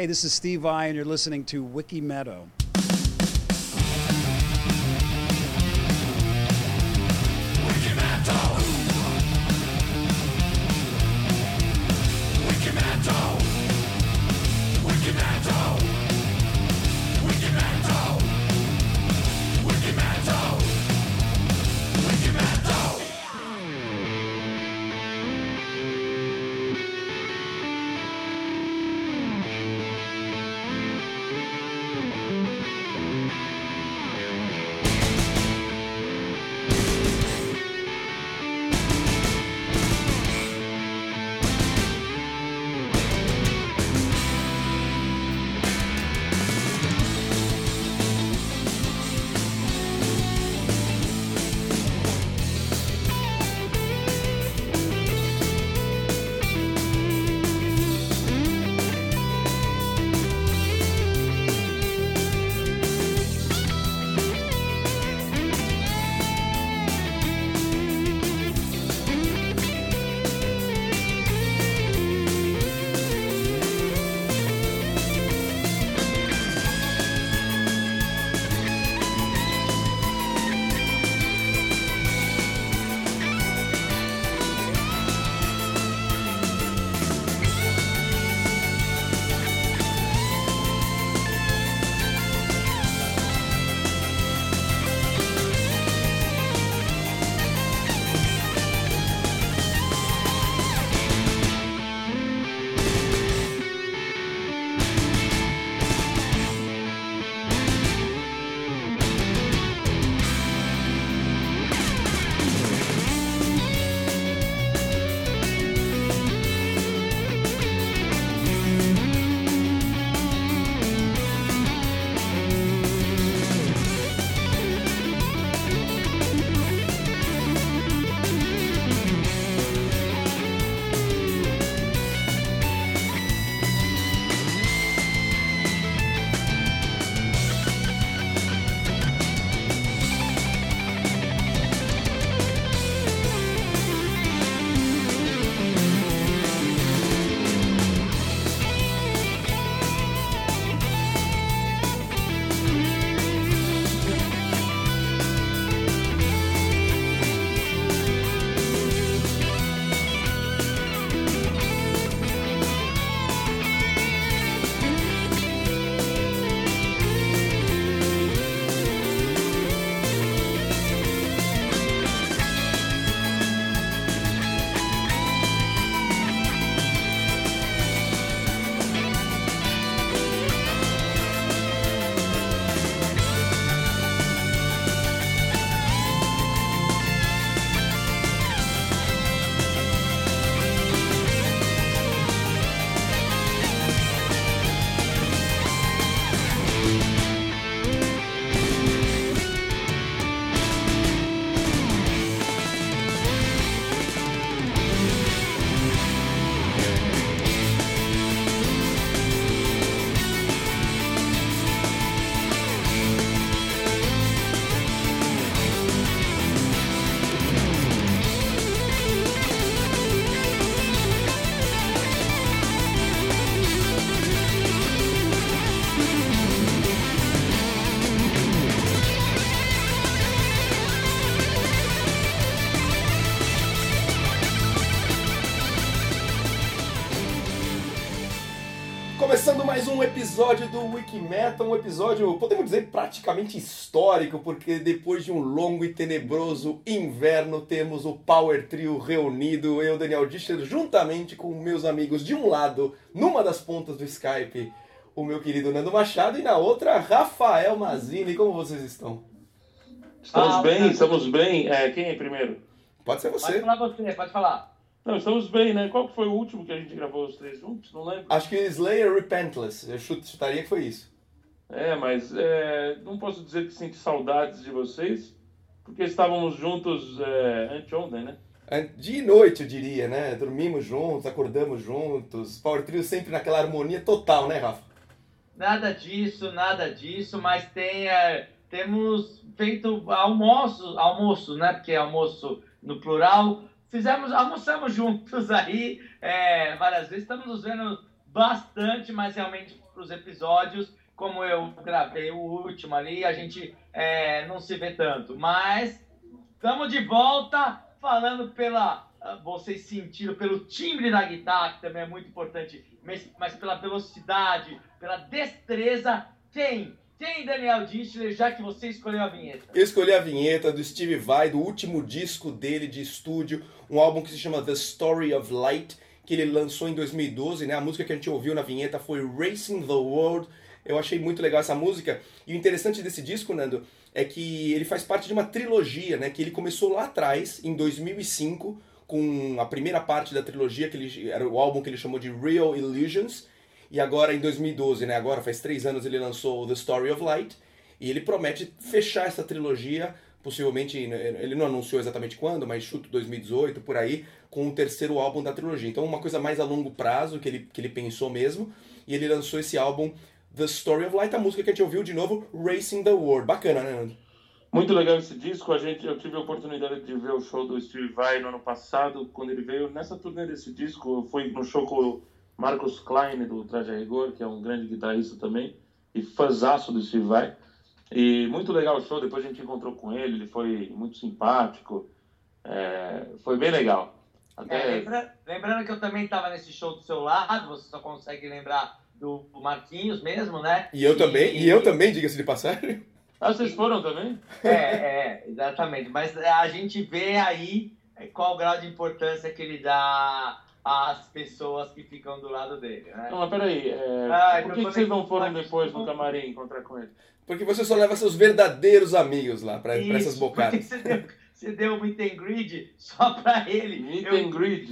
Hey, this is Steve I, and you're listening to Wiki Meadow. Episódio do Wikimeta, um episódio, podemos dizer, praticamente histórico, porque depois de um longo e tenebroso inverno, temos o Power Trio reunido, eu, Daniel Discher, juntamente com meus amigos de um lado, numa das pontas do Skype, o meu querido Nando Machado, e na outra, Rafael Mazini. Como vocês estão? Estamos Ah, bem, estamos bem. É, quem é primeiro? Pode ser Pode você. falar você, pode falar. Não, estamos bem, né? Qual que foi o último que a gente gravou os três juntos? Não lembro. Acho que Slayer Repentless, eu chut- chutaria que foi isso. É, mas é, não posso dizer que senti saudades de vocês, porque estávamos juntos é, anteontem, né? De noite, eu diria, né? Dormimos juntos, acordamos juntos, Power Trio sempre naquela harmonia total, né, Rafa? Nada disso, nada disso, mas tem, é, temos feito almoço, almoço, né? Porque é almoço no plural. Fizemos, almoçamos juntos aí é, várias vezes. Estamos nos vendo bastante, mas realmente para os episódios, como eu gravei o último ali, a gente é, não se vê tanto. Mas estamos de volta falando pela. Ah, vocês sentiram pelo timbre da guitarra, que também é muito importante, mas, mas pela velocidade, pela destreza. Quem? Quem, Daniel Dischler, já que você escolheu a vinheta? Eu escolhi a vinheta do Steve Vai, do último disco dele de estúdio, um álbum que se chama The Story of Light, que ele lançou em 2012, né? A música que a gente ouviu na vinheta foi Racing the World. Eu achei muito legal essa música. E o interessante desse disco, Nando, é que ele faz parte de uma trilogia, né? Que ele começou lá atrás, em 2005, com a primeira parte da trilogia, que ele, era o álbum que ele chamou de Real Illusions. E agora em 2012, né? Agora faz três anos ele lançou The Story of Light. E ele promete fechar essa trilogia, possivelmente, né, ele não anunciou exatamente quando, mas chuto 2018, por aí, com o terceiro álbum da trilogia. Então uma coisa mais a longo prazo que ele, que ele pensou mesmo. E ele lançou esse álbum The Story of Light, a música que a gente ouviu de novo, Racing the World. Bacana, né, Nando? Muito legal esse disco. A gente, eu tive a oportunidade de ver o show do Steve Vai no ano passado, quando ele veio nessa turnê desse disco. Fui no show com o Marcos Klein, do Traje a Rigor, que é um grande guitarrista também, e fãzaço do Steve Vai. E muito legal o show. Depois a gente encontrou com ele, ele foi muito simpático. É, foi bem legal. Até... É, lembra, lembrando que eu também estava nesse show do seu lado, você só consegue lembrar do Marquinhos mesmo, né? E eu e, também, e, e eu também, diga-se de passagem. Ah, vocês foram também? É, é, exatamente. Mas a gente vê aí qual o grau de importância que ele dá às pessoas que ficam do lado dele. Né? Não, mas peraí. É... Ah, por que, que vocês não foram depois no camarim encontrar com ele? Porque você só leva seus verdadeiros amigos lá para essas bocadas. Você deu, você deu um meet and greet só pra ele. Meet eu... and greet.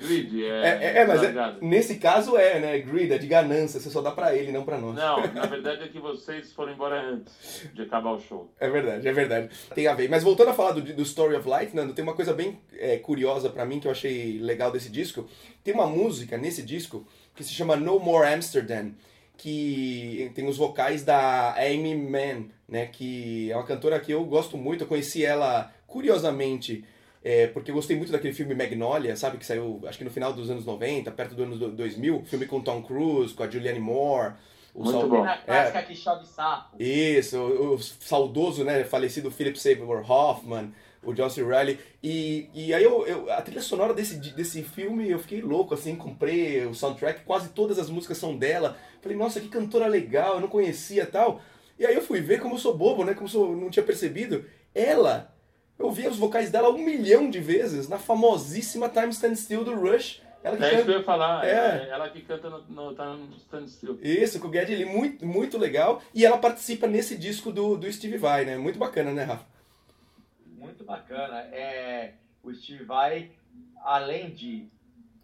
Greed, é. É, é, é mas é, nesse caso é, né? Greed, é de ganância. Você só dá pra ele, não pra nós. Não, na verdade é que vocês foram embora antes de acabar o show. É verdade, é verdade. Tem a ver. Mas voltando a falar do, do Story of Light, Nando, tem uma coisa bem é, curiosa pra mim que eu achei legal desse disco. Tem uma música nesse disco que se chama No More Amsterdam que tem os vocais da Amy Mann, né, que é uma cantora que eu gosto muito, eu conheci ela curiosamente, é, porque eu gostei muito daquele filme Magnolia, sabe? Que saiu, acho que no final dos anos 90, perto do ano 2000. Filme com Tom Cruise, com a Julianne Moore. O muito sal... bom. é, que chove sapo. Isso, o, o, saudoso, né, falecido Philip Seymour Hoffman, o John C. Reilly. E, e aí eu, eu, a trilha sonora desse, desse filme, eu fiquei louco, assim, comprei o soundtrack, quase todas as músicas são dela. Falei, nossa, que cantora legal, eu não conhecia tal. E aí eu fui ver como eu sou bobo, né, como eu não tinha percebido. Ela eu ouvi os vocais dela um milhão de vezes na famosíssima Time Stand Still do Rush. Ela que é canta... isso que eu ia falar, é. é ela que canta no, no Time Stand Still. Isso, com o Geddy Lee, muito, muito legal. E ela participa nesse disco do, do Steve Vai, né? Muito bacana, né, Rafa? Muito bacana. É, o Steve Vai, além de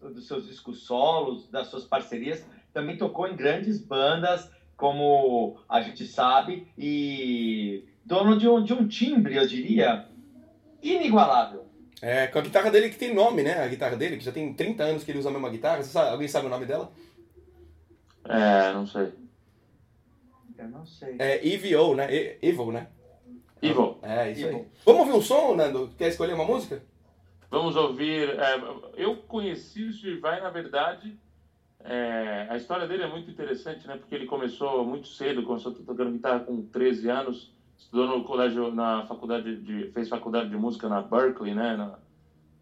dos seus discos solos, das suas parcerias, também tocou em grandes bandas, como a gente sabe, e dono de um, de um timbre, eu diria, inigualável. É, com a guitarra dele que tem nome, né? A guitarra dele, que já tem 30 anos que ele usa a mesma guitarra. Sabe, alguém sabe o nome dela? É, não sei. Eu não sei. É EVO, né? E Evil, né? Evil. É, isso Evil. aí. Vamos ouvir um som, Nando? Quer escolher uma música? Vamos ouvir. É, eu conheci o Steve Vai, na verdade. É, a história dele é muito interessante, né? Porque ele começou muito cedo, começou tocando guitarra com 13 anos estudou no colégio, na faculdade de, fez faculdade de música na Berkeley, né, na,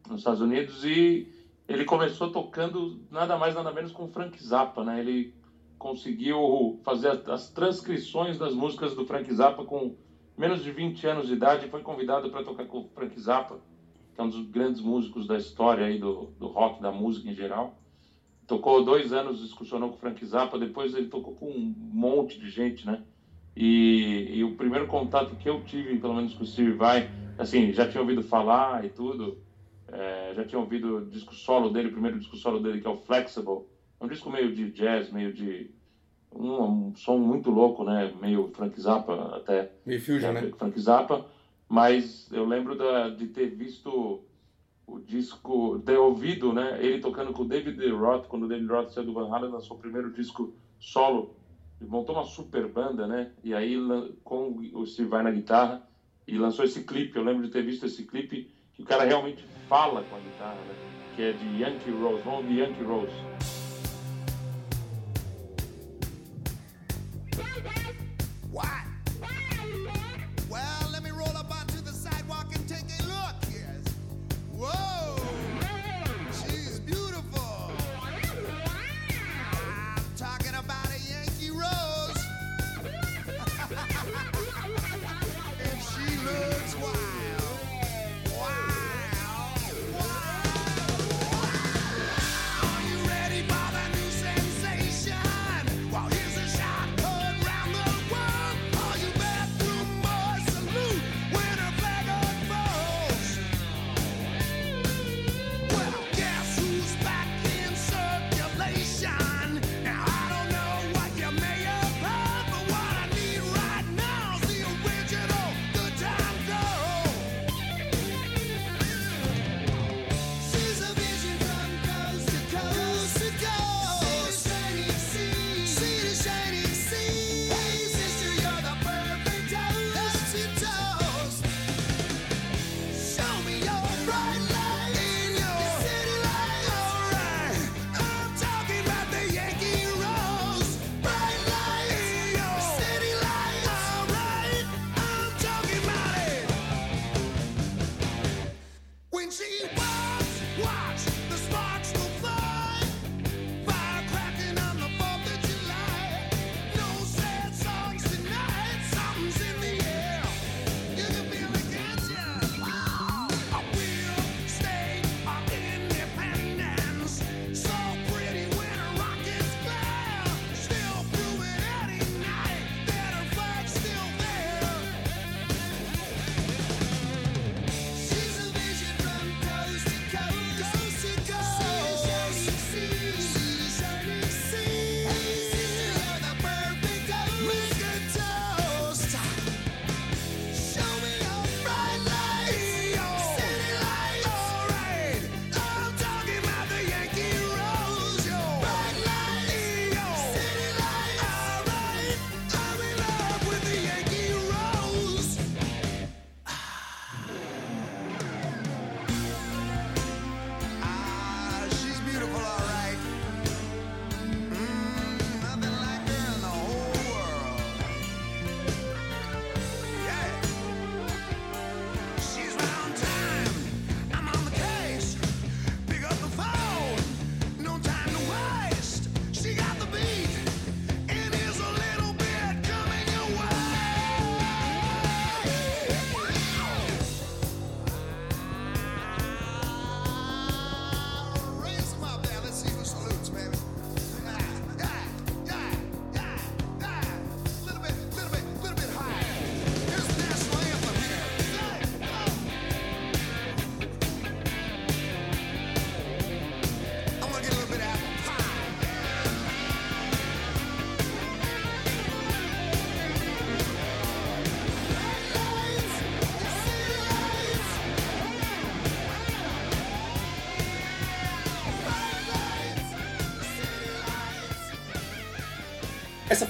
nos Estados Unidos, e ele começou tocando nada mais nada menos com Frank Zappa, né? Ele conseguiu fazer as, as transcrições das músicas do Frank Zappa com menos de 20 anos de idade foi convidado para tocar com o Frank Zappa, que é um dos grandes músicos da história aí do, do rock, da música em geral. Tocou dois anos, excursionou com o Frank Zappa, depois ele tocou com um monte de gente, né? E, e, o primeiro contato que eu tive, pelo menos com o Steve Vai, assim, já tinha ouvido falar e tudo, é, já tinha ouvido o disco solo dele, o primeiro disco solo dele, que é o Flexible. Um disco meio de jazz, meio de. Um, um som muito louco, né? Meio Frank Zappa até. Meio fusion, né? Frank Zappa. Mas eu lembro da, de ter visto o disco, ter ouvido, né? Ele tocando com o David Roth, quando o David Roth saiu do Van Halen, lançou o primeiro disco solo montou uma super banda, né? E aí com o Steve Vai na guitarra e lançou esse clipe. Eu lembro de ter visto esse clipe que o cara realmente fala com a guitarra, né? Que é de Yankee Rose, vamos de Yankee Rose.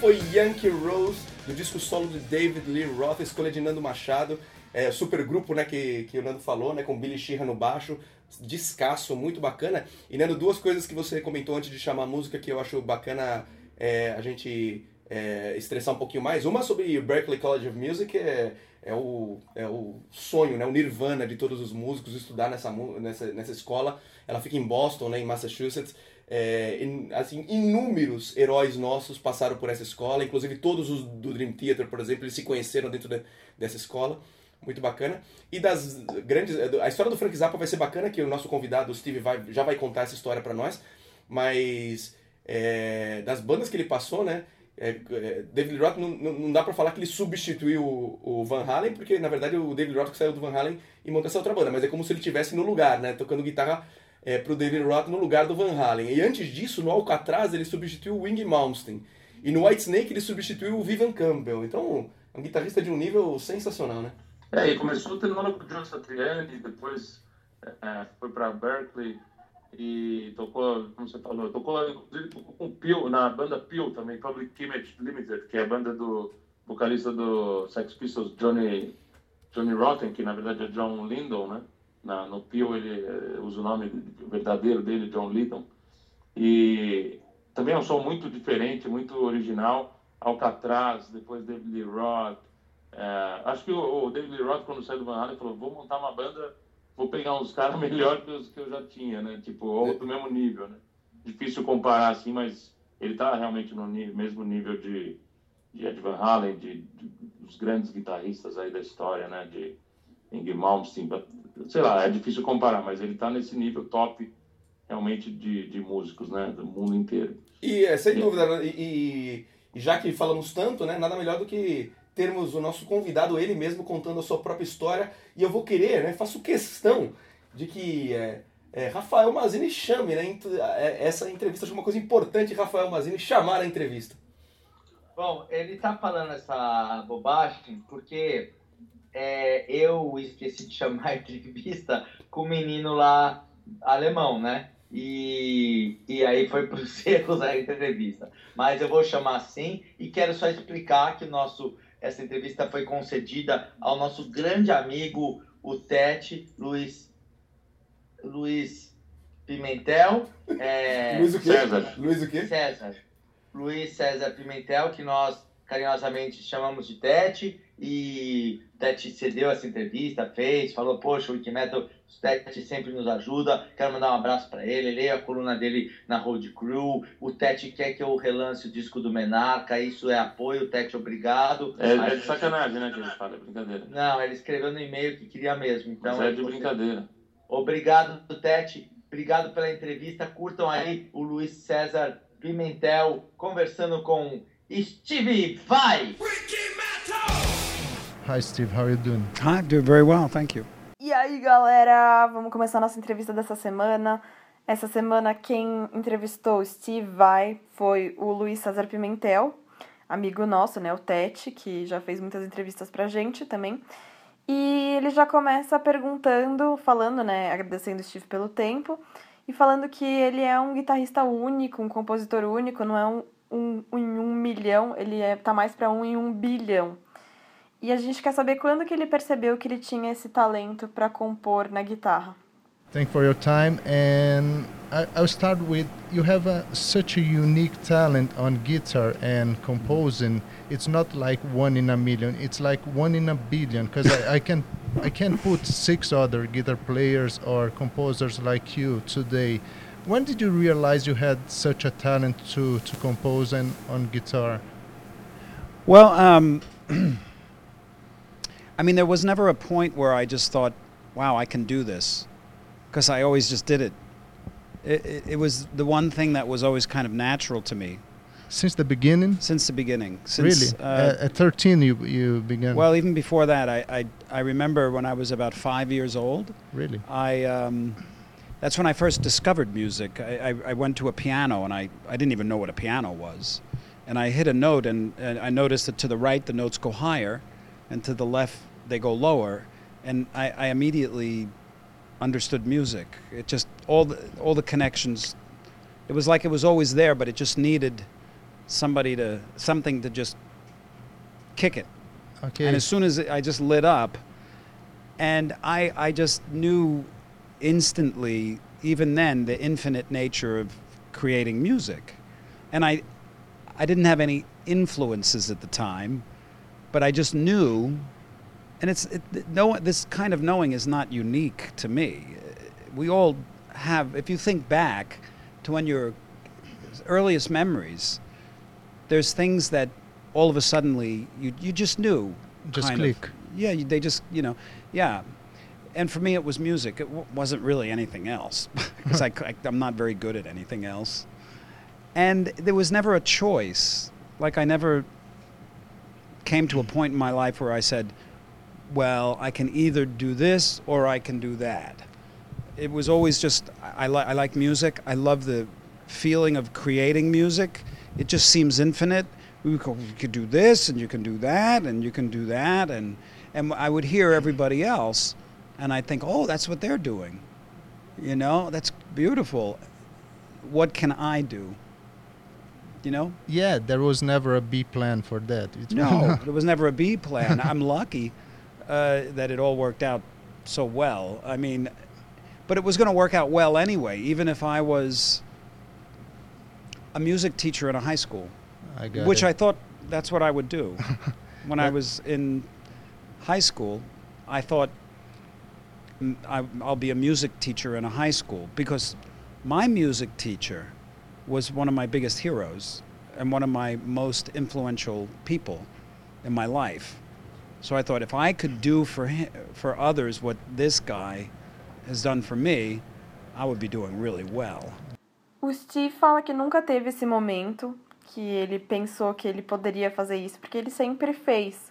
Foi Yankee Rose, do disco solo de David Lee Roth, escolha de Nando Machado. É, super grupo né, que, que o Nando falou, né, com Billy Sheehan no baixo, descasso, muito bacana. E Nando, duas coisas que você comentou antes de chamar a música que eu acho bacana é, a gente é, estressar um pouquinho mais. Uma sobre o Berklee College of Music, é, é, o, é o sonho, né, o nirvana de todos os músicos estudar nessa, nessa, nessa escola. Ela fica em Boston, né, em Massachusetts. É, assim, inúmeros heróis nossos passaram por essa escola, inclusive todos os do Dream Theater, por exemplo, eles se conheceram dentro de- dessa escola. Muito bacana. E das grandes. A história do Frank Zappa vai ser bacana, que o nosso convidado, o Steve, vai, já vai contar essa história pra nós. Mas é, das bandas que ele passou, né? é, é, David Roth não, não dá pra falar que ele substituiu o, o Van Halen, porque na verdade o David Roth saiu do Van Halen e montou essa outra banda, mas é como se ele tivesse no lugar, né? Tocando guitarra é, pro David Lee Roth no lugar do Van Halen. E antes disso, no Alcatraz, ele substituiu o Wing Malmsteen. E no White Snake ele substituiu o Vivian Campbell. Então, é um guitarrista de um nível sensacional, né? É, e começou terminou com o John Satriani, depois é, foi para Berkeley e tocou, como você falou, tocou inclusive com o Peel, na banda Peel também, Public Image Limited, que é a banda do vocalista do Sex Pistols, Johnny, Johnny Rotten, que na verdade é John Lydon, né? Na, no Peel ele eh, usa o nome verdadeiro dele, John Lydon. E também é um som muito diferente, muito original. Alcatraz, depois David Lee Roth. É, acho que o, o David Lee Roth, quando saiu do Van Halen, falou: vou montar uma banda, vou pegar uns caras melhor que os que eu já tinha, né? Tipo, ou do mesmo nível, né? Difícil comparar assim, mas ele tá realmente no ni- mesmo nível de, de Ed Van Halen, de, de- dos grandes guitarristas aí da história, né? De Ingrid Malmsteen, sei lá, é difícil comparar, mas ele tá nesse nível top realmente de, de músicos, né? Do mundo inteiro. E é, sem dúvida, né, e, e- e já que falamos tanto, né, nada melhor do que termos o nosso convidado, ele mesmo, contando a sua própria história. E eu vou querer, né, faço questão de que é, é, Rafael Mazini chame, né, é, essa entrevista. Acho uma coisa importante, Rafael Mazini, chamar a entrevista. Bom, ele tá falando essa bobagem porque é, eu esqueci de chamar a entrevista com o menino lá alemão, né? E, e aí foi para os erros a entrevista. Mas eu vou chamar assim e quero só explicar que nosso, essa entrevista foi concedida ao nosso grande amigo, o Tete Luiz, Luiz Pimentel. É, Luiz o quê? César. Luiz o quê? César. Luiz César Pimentel, que nós carinhosamente chamamos de Tete, e Tete cedeu essa entrevista, fez, falou, poxa, o Wikimetal, o Tete sempre nos ajuda, quero mandar um abraço para ele, leia a coluna dele na Road Crew, o Tete quer que eu relance o disco do Menarca, isso é apoio, Tete, obrigado. É, é de sacanagem, né, que ele fala, é brincadeira. Não, ele escreveu no e-mail que queria mesmo, então... Mas é de você- brincadeira. Obrigado, Tete. Obrigado pela entrevista. Curtam aí o Luiz César Pimentel conversando com Steve Vai. Hi, Steve. How are you doing? Hi, doing very well, thank you. E aí, galera, vamos começar a nossa entrevista dessa semana. Essa semana quem entrevistou o Steve Vai foi o Luiz César Pimentel, amigo nosso, né, o Tete, que já fez muitas entrevistas pra gente também. E ele já começa perguntando, falando, né, agradecendo o Steve pelo tempo e falando que ele é um guitarrista único, um compositor único, não é um, um, um em um milhão, ele é, tá mais pra um em um bilhão. E a gente quer saber quando que ele percebeu que ele tinha esse talento para compor na guitarra. Thank for your time. And I, I'll start with you have a, such a unique talent on guitar and composing. It's not like one in a million. It's like one in a billion. Because I, I can I can put six other guitar players or composers like you today. When did you realize you had such a talent to, to compose and on guitar? Well, um, I mean, there was never a point where I just thought, wow, I can do this. Because I always just did it. It, it. it was the one thing that was always kind of natural to me Since the beginning? since the beginning. Since, really? Uh, at, at 13 you you began. well, even before that, I, I, I remember when I was about five years old, really? I um, that's when I first discovered music. I, I, I went to a piano and I, I didn't even know what a piano was. And I hit a note and, and I noticed that to the right the notes go higher and to the left they go lower. And I, I immediately understood music. It just all the all the connections it was like it was always there, but it just needed somebody to something to just kick it. Okay. And as soon as it, I just lit up, and I, I just knew instantly, even then, the infinite nature of creating music. And I, I didn't have any influences at the time, but I just knew. And it's it, no, this kind of knowing is not unique to me. We all have. If you think back to when your earliest memories, there's things that all of a suddenly you you just knew. Just kind of. click. Yeah, you, they just you know, yeah. And for me, it was music. It w- wasn't really anything else because I'm not very good at anything else. And there was never a choice. Like I never came to a hmm. point in my life where I said, "Well, I can either do this or I can do that." It was always just I, I, li- I like music. I love the feeling of creating music. It just seems infinite. We could, you could do this and you can do that and you can do that and and I would hear hmm. everybody else and I'd think, "Oh, that's what they're doing." You know, that's beautiful. What can I do? You know? Yeah, there was never a B plan for that. It- No, there was never a B plan. I'm lucky uh, that it all worked out so well. I mean, but it was going to work out well anyway, even if I was a music teacher in a high school, I got which it. I thought that's what I would do. when I was in high school, I thought I, I'll be a music teacher in a high school because my music teacher was one of my biggest heroes and one of my most influential people in my life. So I thought if I could do for him, for others what this guy has done for me, I would be doing really well. O Steve fala que nunca teve esse momento que ele pensou que ele poderia fazer isso, porque ele sempre fez.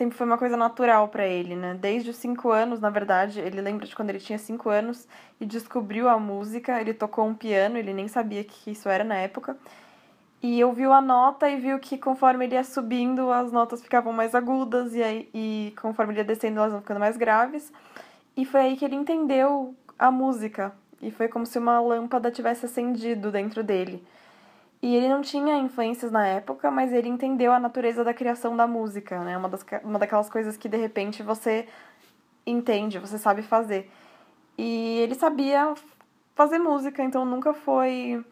Sempre foi uma coisa natural para ele, né? Desde os cinco anos, na verdade, ele lembra de quando ele tinha cinco anos e descobriu a música. Ele tocou um piano, ele nem sabia que isso era na época. E ouviu a nota e viu que conforme ele ia subindo, as notas ficavam mais agudas e, aí, e conforme ele ia descendo, elas vão ficando mais graves. E foi aí que ele entendeu a música. E foi como se uma lâmpada tivesse acendido dentro dele. E ele não tinha influências na época, mas ele entendeu a natureza da criação da música, né? Uma, das, uma daquelas coisas que de repente você entende, você sabe fazer. E ele sabia fazer música, então nunca foi.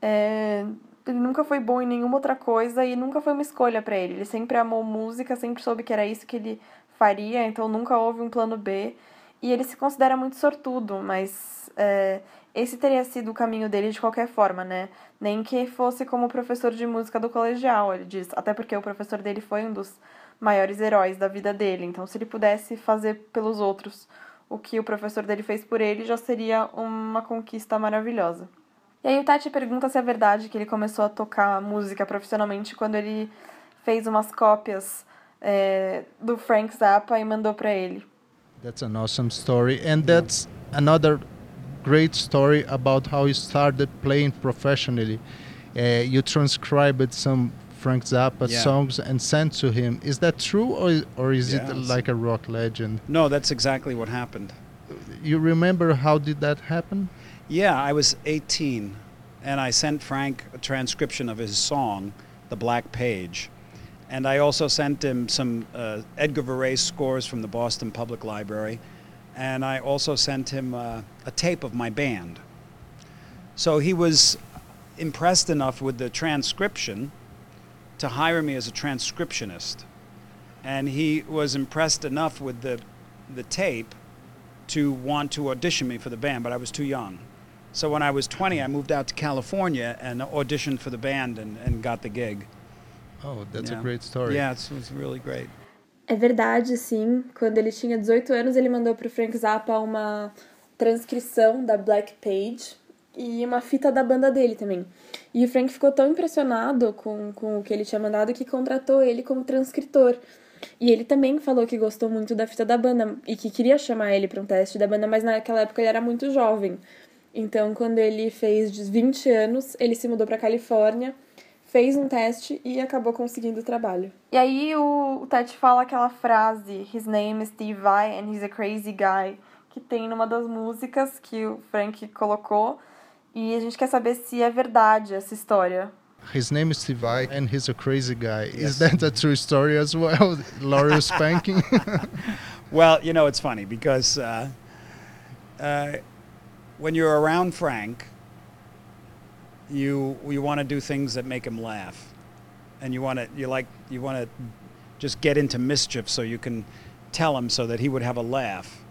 é, ele nunca foi bom em nenhuma outra coisa e nunca foi uma escolha para ele. Ele sempre amou música, sempre soube que era isso que ele faria, então nunca houve um plano B. E ele se considera muito sortudo, mas é, esse teria sido o caminho dele de qualquer forma, né? Nem que fosse como professor de música do colegial, ele diz. Até porque o professor dele foi um dos maiores heróis da vida dele. Então, se ele pudesse fazer pelos outros o que o professor dele fez por ele, já seria uma conquista maravilhosa. E aí o Tati pergunta se é verdade que ele começou a tocar música profissionalmente quando ele fez umas cópias é, do Frank Zappa e mandou para ele. That's an awesome story, and that's another great story about how you started playing professionally. Uh, you transcribed some Frank Zappa Yeah. songs and sent to him. Is that true, or or is it like a rock legend? No, that's exactly what happened. You remember how did that happen? Yeah, I was 18, and I sent Frank a transcription of his song, The Black Page. And I also sent him some uh, Edgar Varese scores from the Boston Public Library. And I also sent him uh, a tape of my band. So he was impressed enough with the transcription to hire me as a transcriptionist. And he was impressed enough with the, the tape to want to audition me for the band, but I was too young. So when I was 20, I moved out to California and auditioned for the band and, and got the gig. Oh, that's Yeah. a great story. Yeah, it's, it was really great. É verdade, sim. Quando ele tinha 18 anos, ele mandou pro Frank Zappa uma transcrição da Black Page e uma fita da banda dele também. E o Frank ficou tão impressionado com, com o que ele tinha mandado que contratou ele como transcritor. E ele também falou que gostou muito da fita da banda e que queria chamar ele para um teste da banda, mas naquela época ele era muito jovem. Então, quando ele fez 20 anos, ele se mudou para Califórnia fez um teste e acabou conseguindo o trabalho. E aí o, o Ted fala aquela frase, His name is Steve Vai and he's a crazy guy, que tem numa das músicas que o Frank colocou. E a gente quer saber se é verdade essa história. His name is Steve Vai, and he's a crazy guy. Is that a true story as well? Laurie spanking? Well, you know, it's funny because uh, uh, when you're around Frank, you you want to do things that make him laugh, and you want to you like you want to just get into mischief so you can tell him so that he would have a laugh.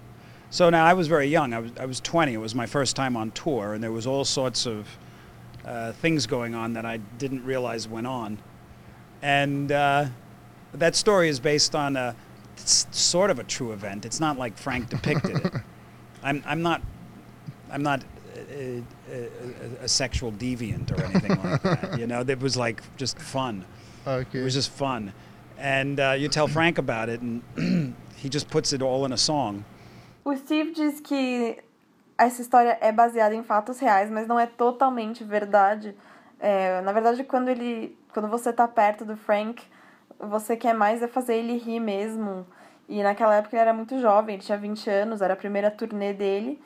So now I was very young. I was I was 20. It was my first time on tour, and there was all sorts of uh, things going on that I didn't realize went on, and uh, that story is based on a it's sort of a true event. It's not like Frank depicted it. I'm I'm not I'm not a, a, a, sexual deviant or anything like that. You know, it was like just fun. It okay. was just fun, and uh, you tell Frank about it, and he just puts it all in a song. O Steve diz que essa história é baseada em fatos reais, mas não é totalmente verdade. É, na verdade, quando ele, quando você tá perto do Frank, você quer mais é fazer ele rir mesmo. E naquela época ele era muito jovem, ele tinha 20 anos, era a primeira turnê dele.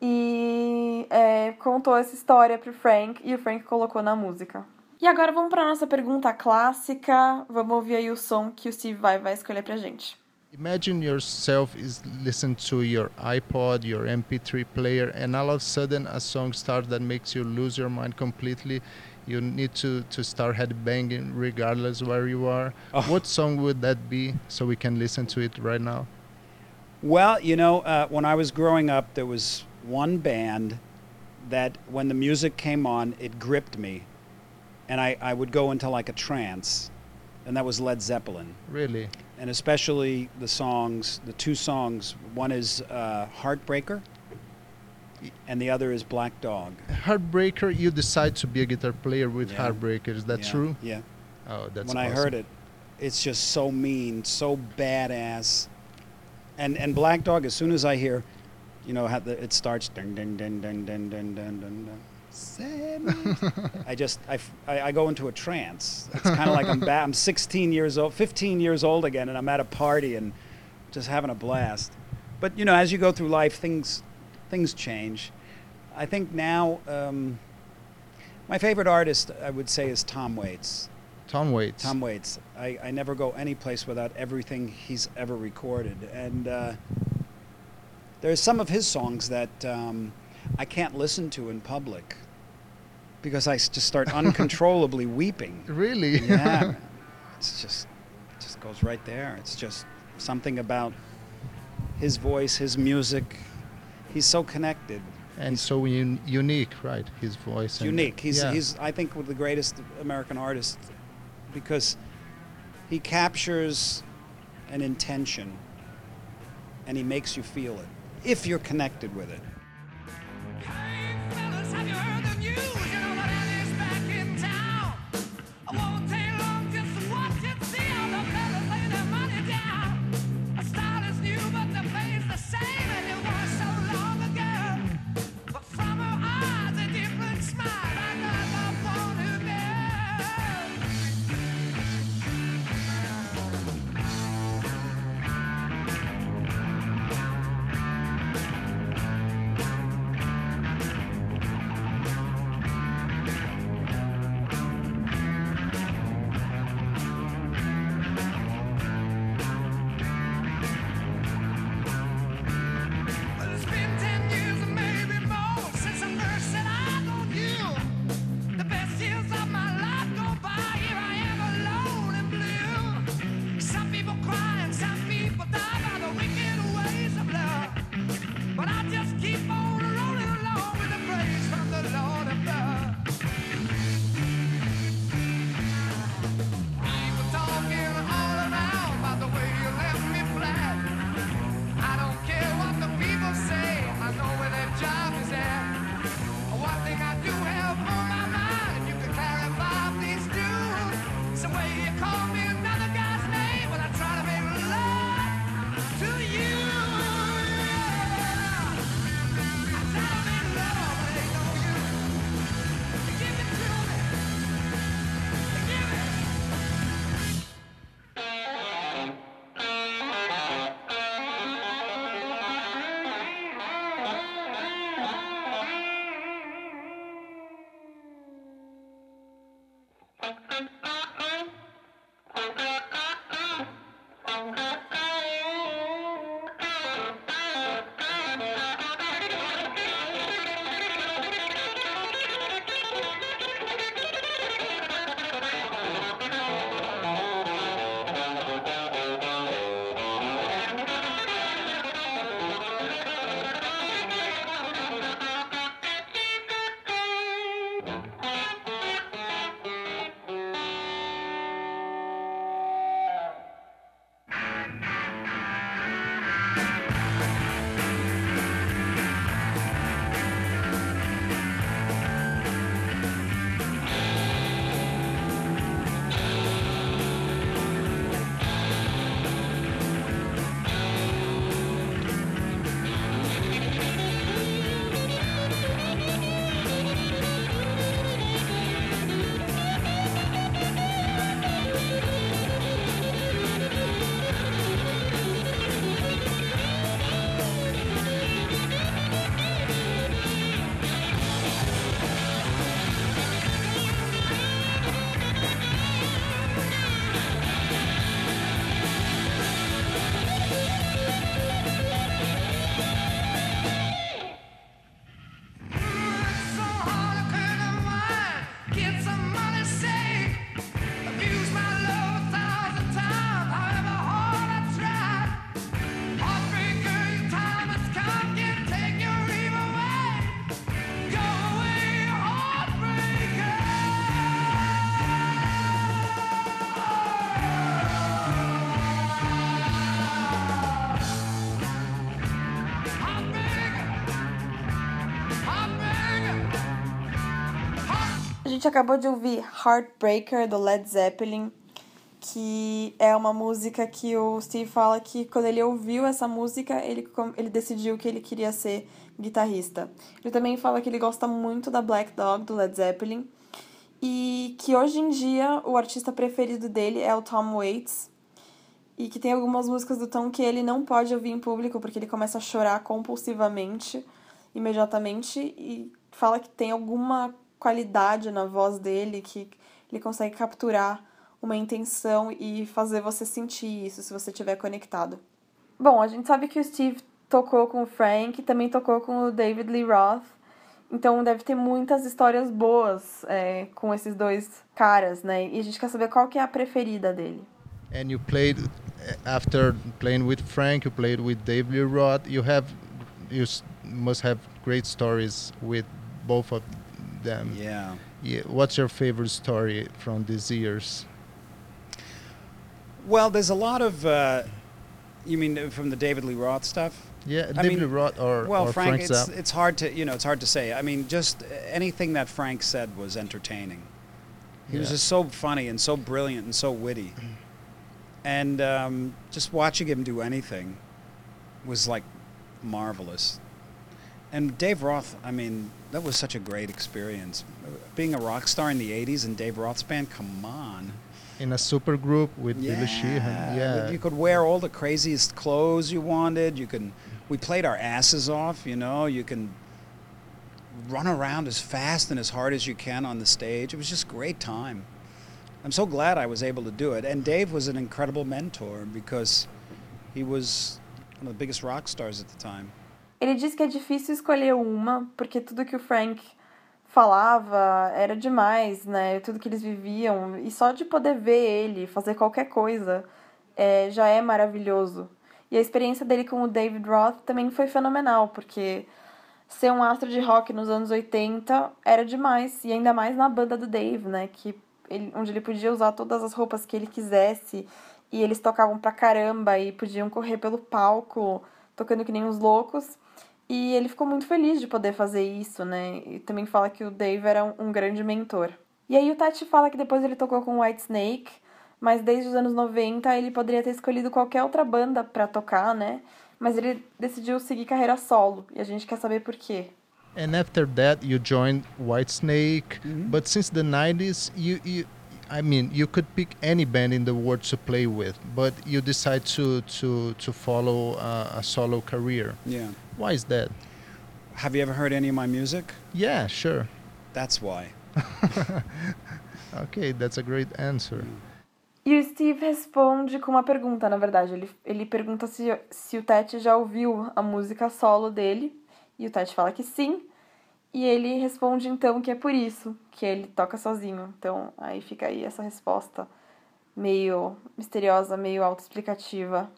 E é, contou essa história pro Frank e o Frank colocou na música. E agora vamos para nossa pergunta clássica. Vamos ouvir aí o som que o Steve vai, vai escolher pra gente. Imagine yourself is listening to your iPod, your MP3 player, and all of a sudden a song starts that makes you lose your mind completely. You need to, to start headbanging regardless where you are. Oh. What song would that be so we can listen to it right now? Well, you know, uh, when I was growing up, there was one band that when the music came on, it gripped me. And I, I would go into like a trance. And that was Led Zeppelin. Really? And especially the songs, the two songs. One is uh, Heartbreaker, and the other is Black Dog. Heartbreaker, you decide to be a guitar player with Yeah. Heartbreaker. Is that Yeah, true? Yeah. Oh, that's when I heard it, it's just so mean, so badass. And and Black Dog, as soon as I hear, you know, how the, it starts ding ding ding ding ding ding ding ding. I just I, f- I- I go into a trance. It's kind of like I'm ba- I'm 16 years old, 15 years old again, and I'm at a party and just having a blast. But you know, as you go through life, things things change. I think now um, my favorite artist, I would say, is Tom Waits. Tom Waits. Tom Waits. I, I never go any place without everything he's ever recorded. And uh, there's some of his songs that um, I can't listen to in public because I just start uncontrollably weeping. Really? Yeah, it's just it just goes right there. It's just something about his voice, his music. He's so connected. and so un- unique, right? His voice. and- unique. He's yeah. he's I think one of the greatest American artists because he captures an intention and he makes you feel it if you're connected with it. Gente acabou de ouvir Heartbreaker do Led Zeppelin, que é uma música que o Steve fala que quando ele ouviu essa música, ele, ele decidiu que ele queria ser guitarrista. Ele também fala que ele gosta muito da Black Dog do Led Zeppelin e que hoje em dia o artista preferido dele é o Tom Waits. E que tem algumas músicas do Tom que ele não pode ouvir em público porque ele começa a chorar compulsivamente, imediatamente, e fala que tem alguma qualidade na voz dele que ele consegue capturar uma intenção e fazer você sentir isso se você estiver conectado. Bom, a gente sabe que o Steve tocou com o Frank, também tocou com o David Lee Roth, então deve ter muitas histórias boas é, com esses dois caras, né? E a gente quer saber qual que é a preferida dele. And you played uh, after playing with Frank. You played with Dave Lee Roth. You have, you s- must have great stories with both of them. Yeah. Yeah, What's your favorite story from these years? Well, there's a lot of. Uh, you mean from the David Lee Roth stuff? Yeah, I mean, Lee Roth or, well, or Frank, Frank it's it's hard to you know it's hard to say. I mean, just anything that Frank said was entertaining. He was just so funny and so brilliant and so witty, and um, just watching him do anything was like marvelous. And Dave Roth, I mean, that was such a great experience. Being a rock star in the '80s and Dave Roth's band, come on. in a super group with Billy Sheehan. Yeah, You could wear all the craziest clothes you wanted. You can. We played our asses off. You know. You can run around as fast and as hard as you can on the stage. It was just a great time. I'm so glad I was able to do it. And Dave was an incredible mentor because he was one of the biggest rock stars at the time. Ele diz que é difícil escolher uma, porque tudo que o Frank falava era demais, né? Tudo que eles viviam. E só de poder ver ele fazer qualquer coisa é, já é maravilhoso. E a experiência dele com o David Roth também foi fenomenal, porque ser um astro de rock nos anos 80 era demais. E ainda mais na banda do Dave, né? Que ele, onde ele podia usar todas as roupas que ele quisesse. E eles tocavam pra caramba e podiam correr pelo palco tocando que nem uns loucos. E ele ficou muito feliz de poder fazer isso, né? E também fala que o Dave era um, um grande mentor. E aí o Tati fala que depois ele tocou com o White Snake, mas desde os anos 90 ele poderia ter escolhido qualquer outra banda pra tocar, né? Mas ele decidiu seguir carreira solo, e a gente quer saber por quê. and after that you joined Whitesnake. Mm-hmm. But since the '90s, you you. I mean, you could pick any band in the world to play with, but you decide to to to follow uh, a solo career. Yeah. Why is that? Have you ever heard any of my music? Yeah, sure. That's why. Okay, that's a great answer. E o Steve responde com uma pergunta, na verdade. Ele, ele pergunta se, se o Tete já ouviu a música solo dele. E o Tete fala que sim. E ele responde então que é por isso que ele toca sozinho. Então aí fica aí essa resposta meio misteriosa, meio autoexplicativa.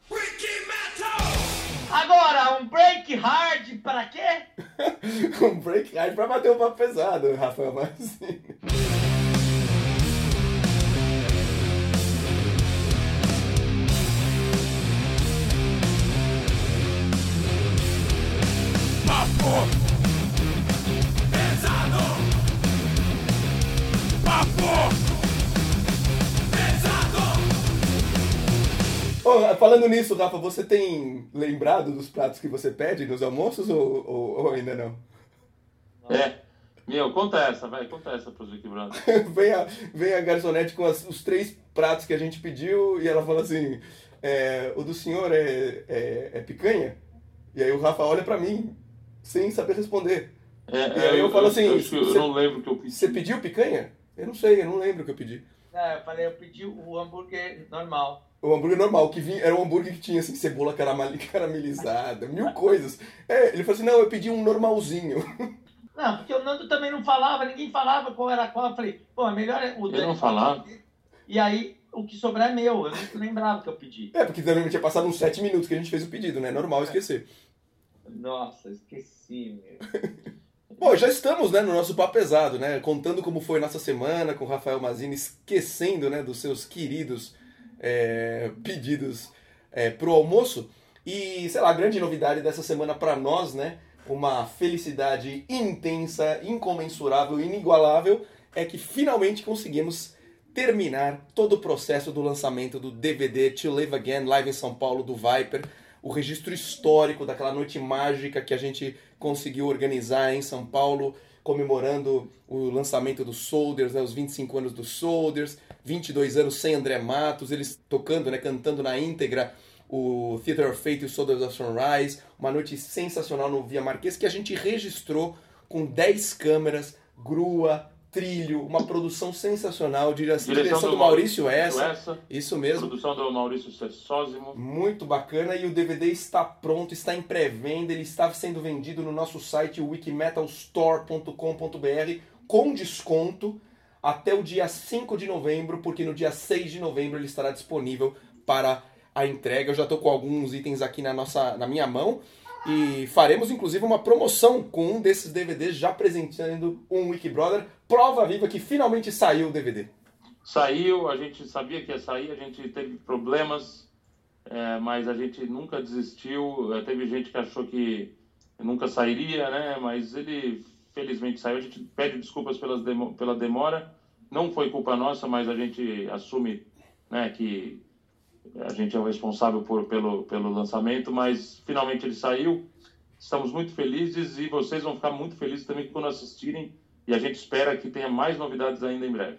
Agora, um break hard para quê? um break hard pra bater um papo pesado, Rafael Mazzini. Ô, falando nisso, Rafa, você tem lembrado dos pratos que você pede nos almoços ou, ou- ou ainda não? É. Meu, conta essa, vai, conta essa pros Vicky Brothers. vem, a, vem a garçonete com as- os três pratos que a gente pediu e ela fala assim: é, o do senhor é, é, é picanha? E aí o Rafa olha pra mim sem saber responder. É, E aí eu falo assim, Eu, que eu você- não lembro o que eu pedi. Você pediu picanha? Eu não sei, eu não lembro o que eu pedi. É, eu falei, eu pedi o hambúrguer normal. O hambúrguer normal, que vinha, era um hambúrguer que tinha assim, cebola caramel- caramelizada, mil coisas. É, ele falou assim: não, eu pedi um normalzinho. Não, porque o Nando também não falava, ninguém falava qual era qual. Eu falei, pô, é melhor é o Ele Dani não falava? E aí, o que sobrar é meu, eu não lembrava o que eu pedi. É, porque também tinha passado uns sete minutos que a gente fez o pedido, né? Normal esquecer. Nossa, esqueci, meu. Bom, já estamos né, no nosso papo pesado, né? Contando como foi nossa semana com o Rafael Mazini, esquecendo né, dos seus queridos é, pedidos é, pro almoço. E, sei lá, a grande novidade dessa semana para nós, né? Uma felicidade intensa, incomensurável, inigualável, é que finalmente conseguimos terminar todo o processo do lançamento do DVD To Live Again, live em São Paulo, do Viper. O registro histórico daquela noite mágica que a gente conseguiu organizar em São Paulo, comemorando o lançamento dos Soldiers, né, os 25 anos dos Soldiers, 22 anos sem André Matos, eles tocando, né, cantando na íntegra o Theater of Fate e o Soldiers of Sunrise, uma noite sensacional no Via Marquês que a gente registrou com 10 câmeras, grua, trilho, uma produção sensacional, direção, direção do Maurício Essa, Essa, isso mesmo. produção do Maurício Sósimo. Muito bacana e o DVD está pronto, está em pré-venda, ele está sendo vendido no nosso site wikimetalstore.com.br com desconto até o dia 5 de novembro, porque no dia 6 de novembro ele estará disponível para a entrega. Eu já estou com alguns itens aqui na, nossa, na minha mão e faremos inclusive uma promoção com um desses DVDs já apresentando um Wikibrother, prova viva que finalmente saiu o DVD. Saiu, a gente sabia que ia sair, a gente teve problemas, é, mas a gente nunca desistiu. É, teve gente que achou que nunca sairia, né? Mas ele felizmente saiu. A gente pede desculpas pelas pela demora. Não foi culpa nossa, mas a gente assume né, que a gente é o responsável por, pelo, pelo lançamento, mas finalmente ele saiu. Estamos muito felizes e vocês vão ficar muito felizes também quando assistirem. E a gente espera que tenha mais novidades ainda em breve.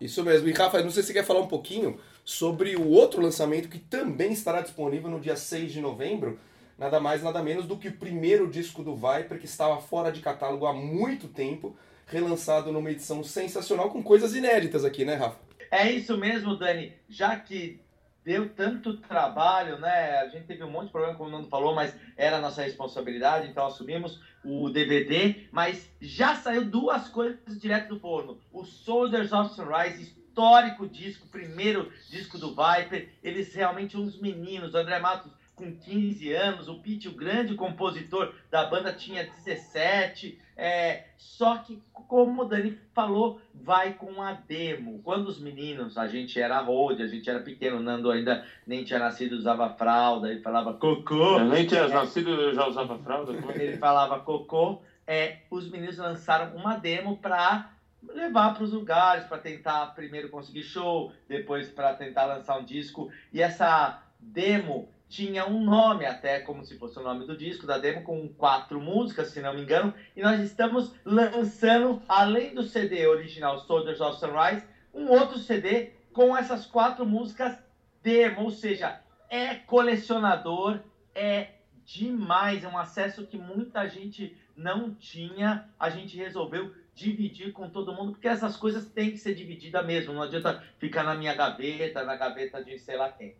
Isso mesmo. E Rafa, não sei se você quer falar um pouquinho sobre o outro lançamento que também estará disponível no dia 6 de novembro. Nada mais, nada menos do que o primeiro disco do Viper, que estava fora de catálogo há muito tempo, relançado numa edição sensacional com coisas inéditas aqui, né, Rafa? É isso mesmo, Dani. Já que deu tanto trabalho, né? A gente teve um monte de problema, como o Nando falou, mas era nossa responsabilidade, então assumimos o DVD. Mas já saiu duas coisas direto do forno: o Soldiers of Sunrise, histórico disco, primeiro disco do Viper. Eles realmente uns meninos, o André Matos com 15 anos, o Pete, o grande compositor da banda, tinha 17. É, só que, como o Dani falou, vai com a demo. Quando os meninos, a gente era road, a gente era pequeno, o Nando ainda nem tinha nascido, usava fralda, ele falava cocô. Eu nem tinha nascido, eu já usava fralda. É Ele falava cocô. É, os meninos lançaram uma demo para levar para os lugares, para tentar primeiro conseguir show, depois para tentar lançar um disco. E essa demo tinha um nome até, como se fosse o nome do disco, da demo, com quatro músicas, se não me engano. E nós estamos lançando, além do CD original Soldiers of Sunrise, um outro CD com essas quatro músicas demo, ou seja, é colecionador, é demais, é um acesso que muita gente não tinha, a gente resolveu dividir com todo mundo, porque essas coisas têm que ser divididas mesmo, não adianta ficar na minha gaveta, na gaveta de sei lá quem.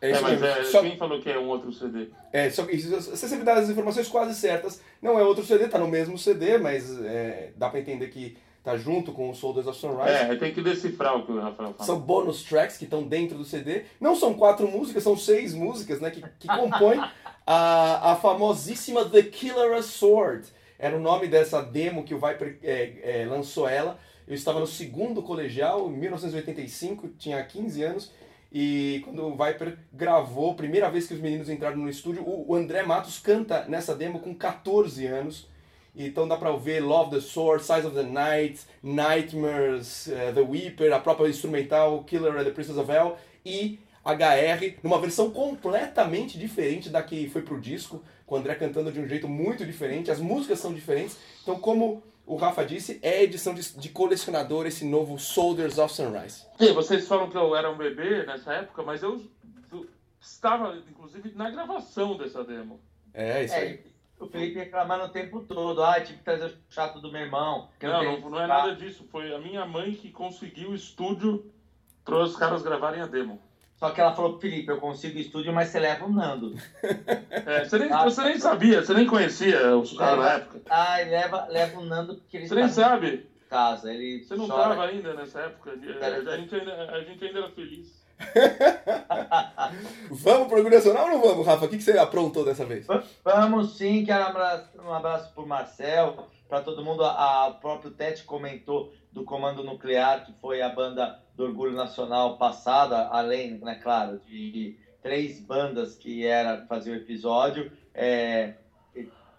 É É, mas é, Só- quem falou que é um outro CD? É, só que você sempre dá as informações quase certas. Não é outro CD, tá no mesmo CD, mas é, dá pra entender que tá junto com o Soldiers of Sunrise. É, tem que decifrar o que o Rafael falou. São bônus tracks que estão dentro do CD. Não são quatro músicas, são seis músicas, né? Que, que compõem a, a famosíssima The Killer Sword. Era o nome dessa demo que o Viper é, é, lançou ela. Eu estava no segundo colegial, em 1985, tinha 15 anos. E quando o Viper gravou, primeira vez que os meninos entraram no estúdio, o, André Matos canta nessa demo com 14 anos. Então dá pra ver Love the Sword, Size of the Night, Nightmares, eh, The Weeper, a própria instrumental Killer and the Princess of Hell e HR, numa versão completamente diferente da que foi pro disco, com o André cantando de um jeito muito diferente, as músicas são diferentes. Então, como o Rafa disse, é edição de, de colecionador esse novo Soldiers of Sunrise. E vocês falam que eu era um bebê nessa época, mas eu, eu estava, inclusive, na gravação dessa demo. É, isso aí. É, o Felipe reclamando o tempo todo, ah, tive que trazer o chato do meu irmão. Não, não, não é nada disso. Foi a minha mãe que conseguiu o estúdio para os caras gravarem a demo. Só que ela falou, Felipe, eu consigo estúdio, mas você leva o Nando. É, você, nem, Ah. você nem sabia, você nem conhecia os caras na época. Ai, leva, leva o Nando porque ele Você nem sabe. em casa. Ele Você não chora. estava ainda nessa época. A gente ainda, a gente ainda era feliz. Vamos pro Orgulho Nacional ou não vamos, Rafa? O que, que você aprontou dessa vez? Vamos sim, quero um abraço, um abraço pro Marcel, para todo mundo. A, a- o próprio Tete comentou do Comando Nuclear, que foi a banda do Orgulho Nacional passada, além, né, claro, de três bandas que era fazer o episódio, é,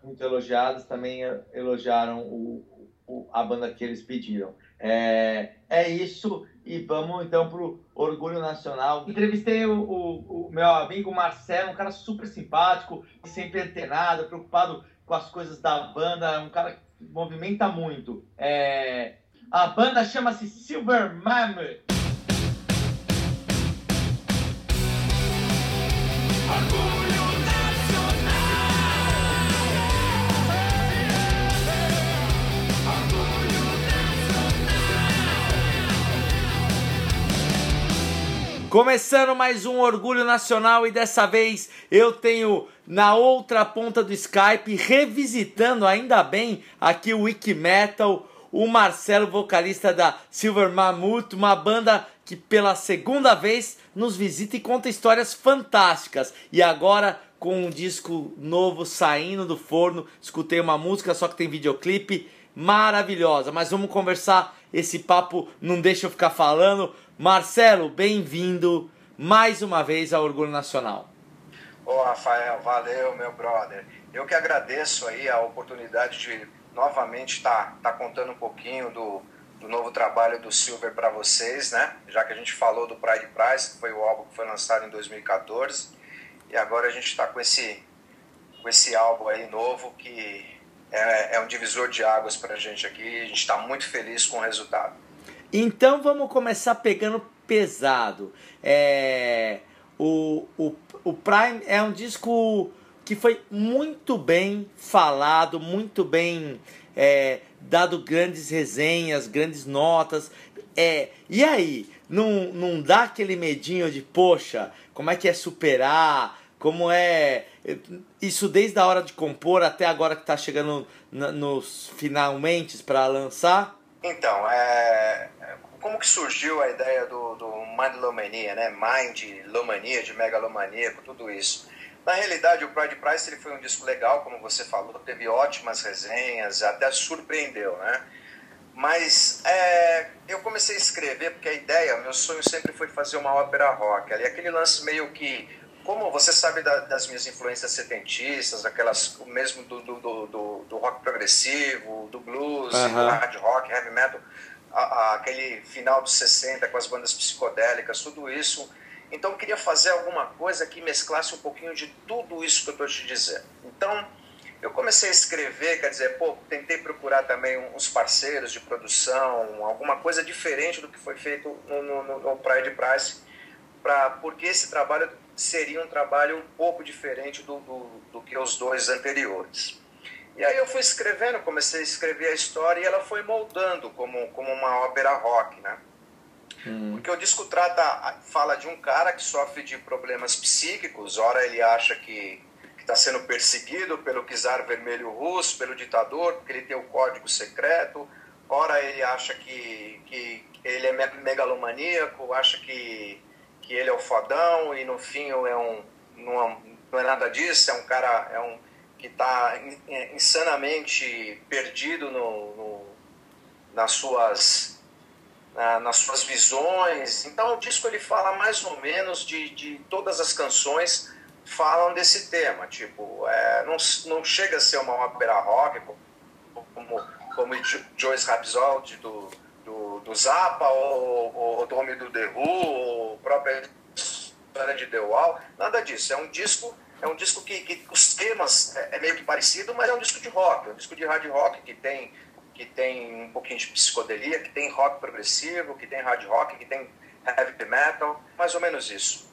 muito elogiadas, também elogiaram o, o- a banda que eles pediram. É, é isso. E vamos então pro Orgulho Nacional. Entrevistei o, o- o meu amigo Marcelo, um cara super simpático, sempre antenado, preocupado com as coisas da banda, um cara que movimenta muito. É, a banda chama-se Silver Mammoth. Começando mais um Orgulho Nacional e dessa vez eu tenho na outra ponta do Skype, revisitando ainda bem aqui o Wiki Metal, o Marcelo, vocalista da Silver Mammoth, uma banda que pela segunda vez nos visita e conta histórias fantásticas. E agora com um disco novo saindo do forno, escutei uma música só que tem videoclipe maravilhosa. Mas vamos conversar esse papo, não deixa eu ficar falando. Marcelo, bem-vindo mais uma vez ao Orgulho Nacional. Ô Rafael, valeu meu brother. Eu que agradeço aí a oportunidade de novamente estar tá, tá contando um pouquinho do, do novo trabalho do Silver para vocês, né? Já que a gente falou do Pride Price, que foi o álbum que foi lançado em 2014, e agora a gente está com esse, com esse álbum aí novo que é, é um divisor de águas para a gente aqui. A gente está muito feliz com o resultado. Então vamos começar pegando pesado. É, o, o, o Prime é um disco que foi muito bem falado, muito bem é, dado grandes resenhas, grandes notas. É, e aí, não, não dá aquele medinho de, poxa, como é que é superar? Como é. Isso desde a hora de compor até agora que está chegando nos finalmente para lançar? Então, é, como que surgiu a ideia do, do Mindlomania, né? Mind, Lomania, de megalomaníaco, tudo isso. Na realidade, o Pride Price ele foi um disco legal, como você falou, teve ótimas resenhas, até surpreendeu, né? Mas é, eu comecei a escrever porque a ideia, meu sonho sempre foi fazer uma ópera rock. Ali, aquele lance meio que como você sabe da, das minhas influências setentistas, aquelas mesmo do, do, do, do rock progressivo, do blues, do hard rock, heavy metal, a- a- aquele final dos 60 com as bandas psicodélicas, tudo isso. Então eu queria fazer alguma coisa que mesclasse um pouquinho de tudo isso que eu estou te dizendo. Então eu comecei a escrever, quer dizer, pô, tentei procurar também uns parceiros de produção, alguma coisa diferente do que foi feito no, no, no- Pride Price, pra, porque esse trabalho seria um trabalho um pouco diferente do, do, do que os dois anteriores. E aí eu fui escrevendo, comecei a escrever a história e ela foi moldando como, como uma ópera rock, né? Porque o disco trata, fala de um cara que sofre de problemas psíquicos, ora ele acha que está sendo perseguido pelo czar vermelho russo, pelo ditador, porque ele tem o código secreto, ora ele acha que, que ele é me- megalomaníaco, acha que, que ele é o fodão e no fim é um, não, é, não é nada disso, é um cara é um, que está insanamente perdido no, no- nas suas na- nas suas visões. Então o disco ele fala mais ou menos de, de todas as canções falam desse tema, tipo, é, não, não chega a ser uma ópera rock como, como Jo- Joyce Rhapsody do, do, do Zappa ou, ou, ou do The Who ou própria história de The Wall, nada disso, é um disco é um disco que, que os temas é, é meio que parecido, mas é um disco de rock, é um disco de hard rock que tem que tem um pouquinho de psicodelia, que tem rock progressivo, que tem hard rock, que tem heavy metal, mais ou menos isso.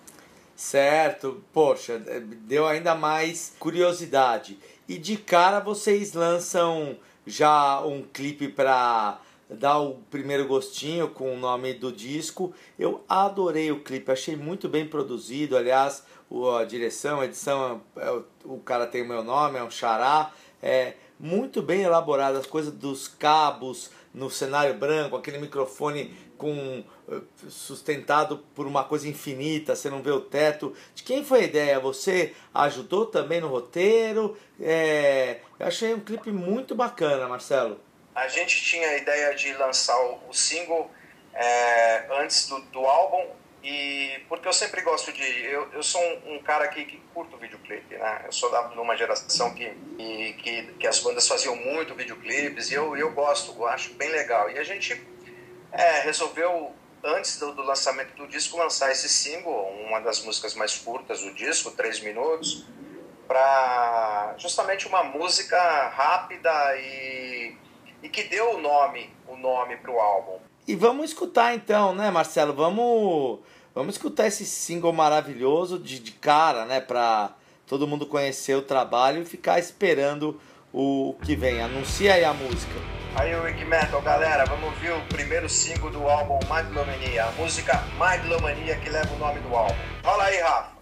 Certo, poxa, eh, deu ainda mais curiosidade. E de cara vocês lançam já um clipe para dar o primeiro gostinho com o nome do disco. Eu adorei o clipe, achei muito bem produzido. Aliás, a direção, a edição, é o- o cara tem o meu nome, é um xará. É muito bem elaborado, as coisas dos cabos no cenário branco, aquele microfone com eh, sustentado por uma coisa infinita, você não vê o teto. De quem foi a ideia? Você ajudou também no roteiro? É, eu achei um clipe muito bacana, Marcelo. A gente tinha a ideia de lançar o, o single é, antes do, do álbum e porque eu sempre gosto de eu, eu sou um, um cara que, que curto videoclipe né eu sou da de uma geração que, que que que as bandas faziam muito videoclipes e eu eu gosto eu acho bem legal e a gente É, resolveu, antes do, do lançamento do disco, lançar esse single, uma das músicas mais curtas do disco, três minutos, para justamente uma música rápida e, e que deu o nome, o nome para o álbum. E vamos escutar então, né, Marcelo? Vamos, vamos escutar esse single maravilhoso de, de cara, né, pra todo mundo conhecer o trabalho e ficar esperando o que vem. Anuncia aí a música. Aí o Wiki Metal, galera, vamos ouvir o primeiro single do álbum Mindlomania, a música Mindlomania que leva o nome do álbum. Rola aí, Rafa.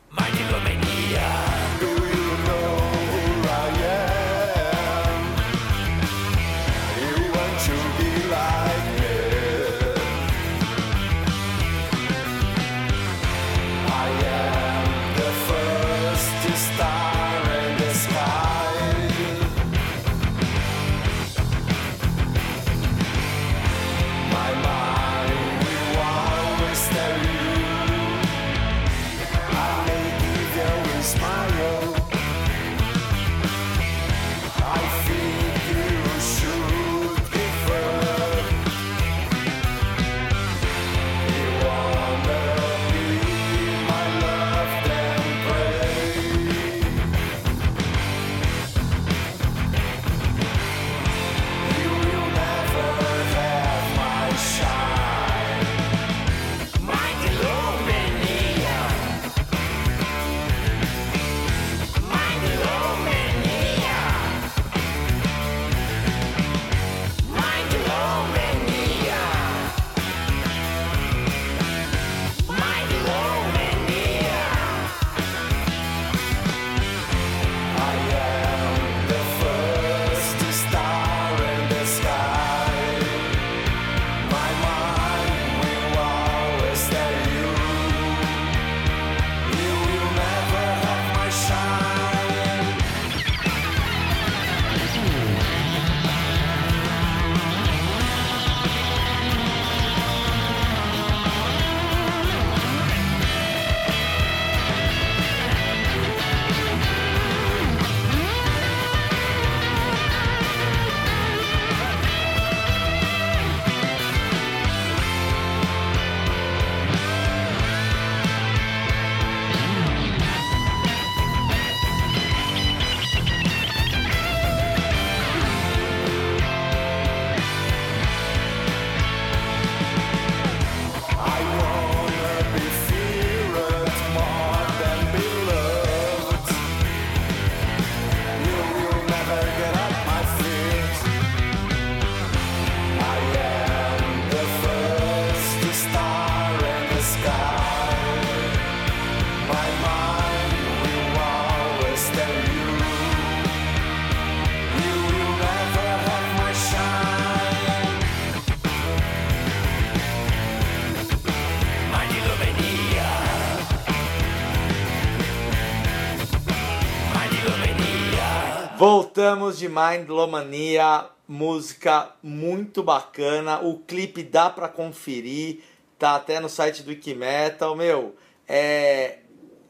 Voltamos de Mindlomania, música muito bacana. O clipe dá pra conferir, tá até no site do Wikimetal. Meu, é,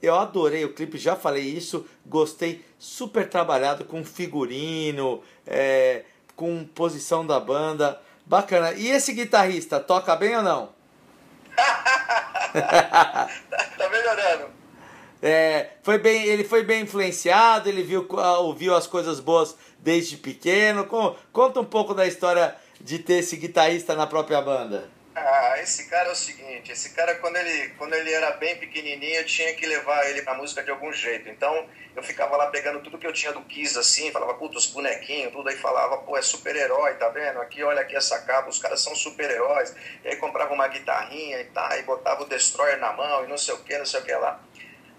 eu adorei o clipe, já falei isso. Gostei, super trabalhado com figurino, é, com posição da banda. Bacana. E esse guitarrista, toca bem ou não? Tá melhorando. É, foi bem, ele foi bem influenciado, ele viu, ah, ouviu as coisas boas desde pequeno. Com- Conta um pouco da história de ter esse guitarrista na própria banda. Ah, esse cara é o seguinte, esse cara quando ele, quando ele era bem pequenininho, eu tinha que levar ele pra música de algum jeito. Então, eu ficava lá pegando tudo que eu tinha do Kiss, assim, falava, puta, os bonequinhos, tudo, aí falava, pô, é super-herói, tá vendo? Aqui, olha aqui essa capa, os caras são super-heróis. E aí comprava uma guitarrinha e tá, e botava o Destroyer na mão e não sei o que, não sei o que lá.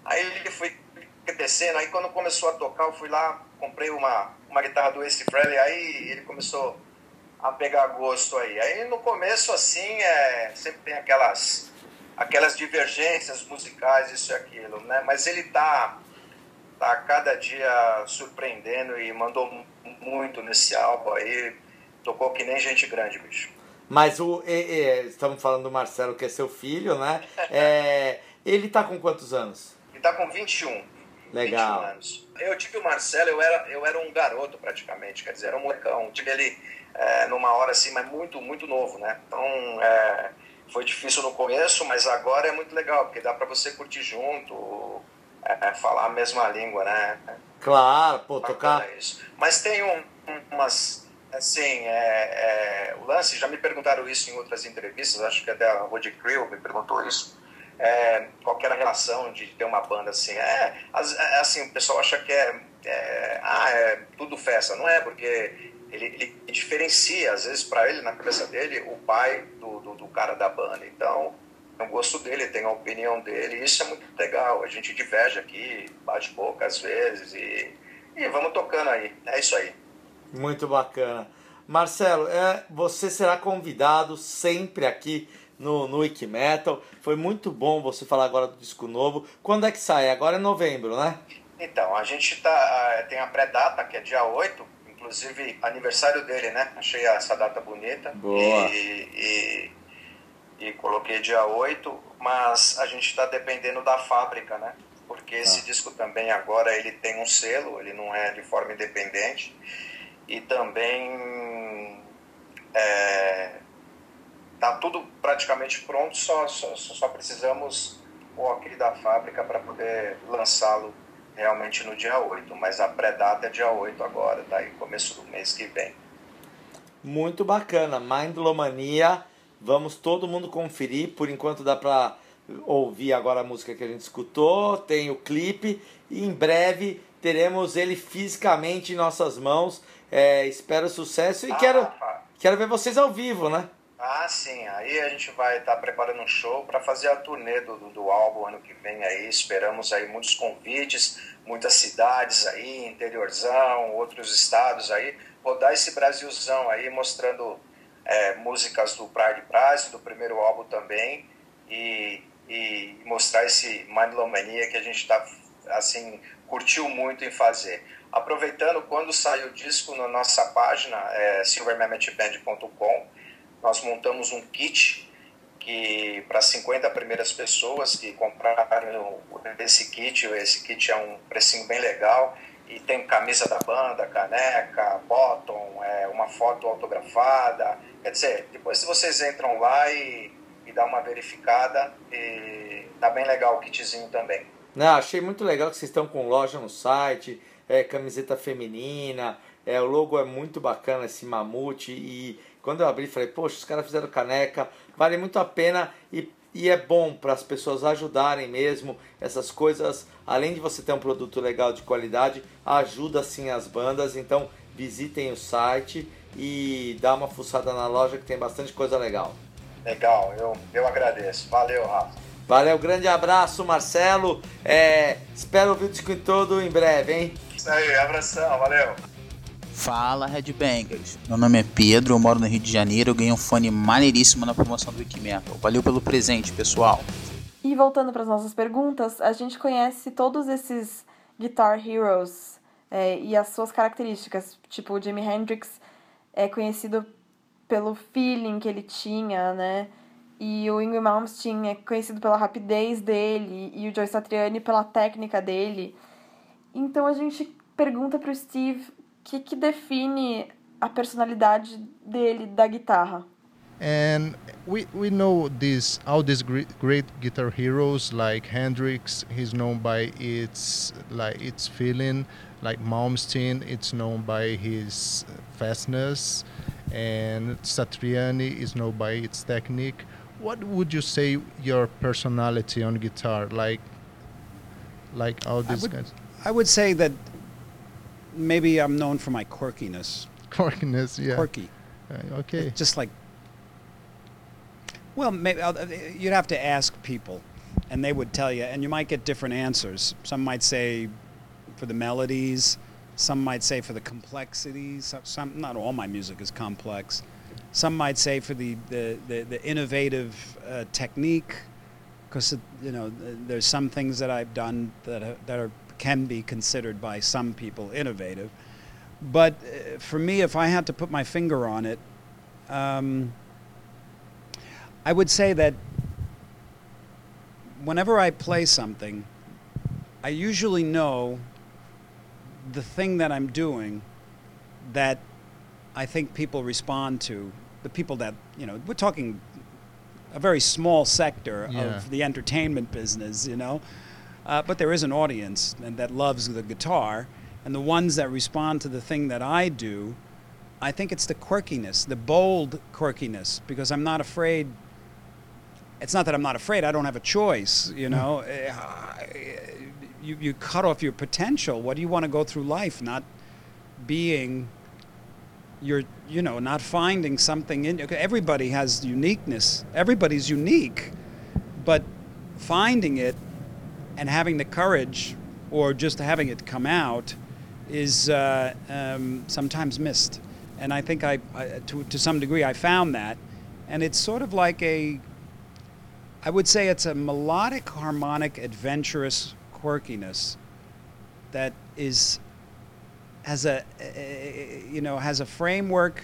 Aí ele foi crescendo, aí quando começou a tocar, eu fui lá, comprei uma, uma guitarra do Ace Frehley, aí ele começou a pegar gosto aí. Aí no começo, assim, é, sempre tem aquelas, aquelas divergências musicais, isso e aquilo, né? Mas ele tá, tá cada dia surpreendendo e mandou mu- muito nesse álbum aí. Tocou que nem gente grande, bicho. Mas o. é, é, estamos falando do Marcelo, que é seu filho, né? É, ele tá com quantos anos? E tá com 21. Legal. 21 anos. Eu tive o Marcelo, eu era, eu era um garoto praticamente, quer dizer, era um molecão. Tive ele é, numa hora assim, mas muito, muito novo, né? Então, é, foi difícil no começo, mas agora é muito legal, porque dá pra você curtir junto, é, falar a mesma língua, né? Claro, pô, Bacana tocar. isso. Mas tem um, um- umas. Assim, é, é, o lance, já me perguntaram isso em outras entrevistas, acho que até a Woody Creel me perguntou isso. É, qual que era a relação de ter uma banda assim? É, as- é, assim, o pessoal acha que é, é, ah, é tudo festa. Não é, porque ele, ele diferencia, às vezes, para ele, na cabeça dele, o pai do, do, do cara da banda. Então, tem o gosto dele, tem a opinião dele, isso é muito legal. A gente diverge aqui, bate boca às vezes, e, e vamos tocando aí. É isso aí. Muito bacana. Marcelo, é, você será convidado sempre aqui no, no Wiki Metal. Foi muito bom você falar agora do disco novo. Quando é que sai? Agora é novembro, né? Então, a gente tá, ah, tem a pré-data, que é dia 8, inclusive aniversário dele, né? Achei essa data bonita. Boa. E, e, e coloquei dia 8, mas a gente está dependendo da fábrica, né? Porque esse disco também agora ele tem um selo, ele não é de forma independente. E também é, tá tudo praticamente pronto, só, só, só precisamos o ok da fábrica para poder lançá-lo realmente no dia 8. Mas a pré-data é dia 8 agora, tá aí, começo do mês que vem. Muito bacana. Mindlomania. Vamos todo mundo conferir. Por enquanto dá pra ouvir agora a música que a gente escutou. Tem o clipe. E em breve teremos ele fisicamente em nossas mãos. É, espero sucesso e Ah, quero, Rafa, quero ver vocês ao vivo, né? Ah, sim. Aí a gente vai estar preparando um show para fazer a turnê do, do, do álbum ano que vem aí. Esperamos aí muitos convites, muitas cidades aí, interiorzão, outros estados aí. Rodar esse Brasilzão aí, mostrando é, músicas do Pride Price, do primeiro álbum também. E, e mostrar esse Mindlomania que a gente está, assim, curtiu muito em fazer. Aproveitando, quando sair o disco na nossa página, é, silvermammothband.com, nós montamos um kit que para 50 primeiras pessoas que compraram esse kit, esse kit é um precinho bem legal e tem camisa da banda, caneca, bottom, é, uma foto autografada. Quer dizer, depois vocês entram lá e, e dá uma verificada, e tá bem legal o kitzinho também. Não, achei muito legal que vocês estão com loja no site, é, camiseta feminina, é, o logo é muito bacana, esse mamute. E quando eu abri, falei, poxa, os caras fizeram caneca, vale muito a pena e, e é bom para as pessoas ajudarem mesmo. Essas coisas, além de você ter um produto legal de qualidade, ajuda sim as bandas. Então visitem o site e dá uma fuçada na loja que tem bastante coisa legal. Legal, eu, eu agradeço. Valeu, Rafa. Valeu, grande abraço, Marcelo. É, espero ouvir o disco em todo em breve, hein? Isso aí, abração, valeu. Fala Headbangers, meu nome é Pedro, eu moro no Rio de Janeiro, eu ganhei um fone maneiríssimo na promoção do Wikimetal. Valeu pelo presente, pessoal. E voltando para as nossas perguntas, a gente conhece todos esses Guitar Heroes é, e as suas características. Tipo, o Jimi Hendrix é conhecido pelo feeling que ele tinha, né? E o Ingrid Malmsteen é conhecido pela rapidez dele e o Joe Satriani pela técnica dele. Então a gente pergunta Steve o que, que define a personalidade dele da guitarra. And we, we know this all these great, great guitar heroes like Hendrix, he's known by its like its feeling, like Malmsteen, it's known by his fastness, and Satriani is known by its technique. What would you say your personality on guitar like? Like all I these would, guys, I would say that maybe I'm known for my quirkiness. quirkiness, yeah. Quirky. Uh, okay. Just like, well, maybe I'll- uh, you'd have to ask people, and they would tell you, and you might get different answers. Some might say for the melodies, some might say for the complexities. Some, some not all my music is complex. Some might say for the the, the, the innovative uh, technique, because you know there's some things that I've done that that are can be considered by some people innovative. But uh, for me, if I had to put my finger on it, um, I would say that whenever I play something, I usually know the thing that I'm doing that I think people respond to. The people that, you know, we're talking a very small sector Yeah. of the entertainment business, you know. Uh, but there is an audience and that loves the guitar, and the ones that respond to the thing that I do, I think it's the quirkiness, the bold quirkiness, because I'm not afraid. It's not that I'm not afraid. I don't have a choice, you know. Eh, You, you cut off your potential. What do you want to go through life not being your, you know, not finding something in Everybody has uniqueness. Everybody's unique, but finding it and having the courage or just having it come out is uh, um, sometimes missed. And I think I, I to, to some degree, I found that. And it's sort of like a, I would say it's a melodic, harmonic, adventurous quirkiness that is, has a, you know, has a framework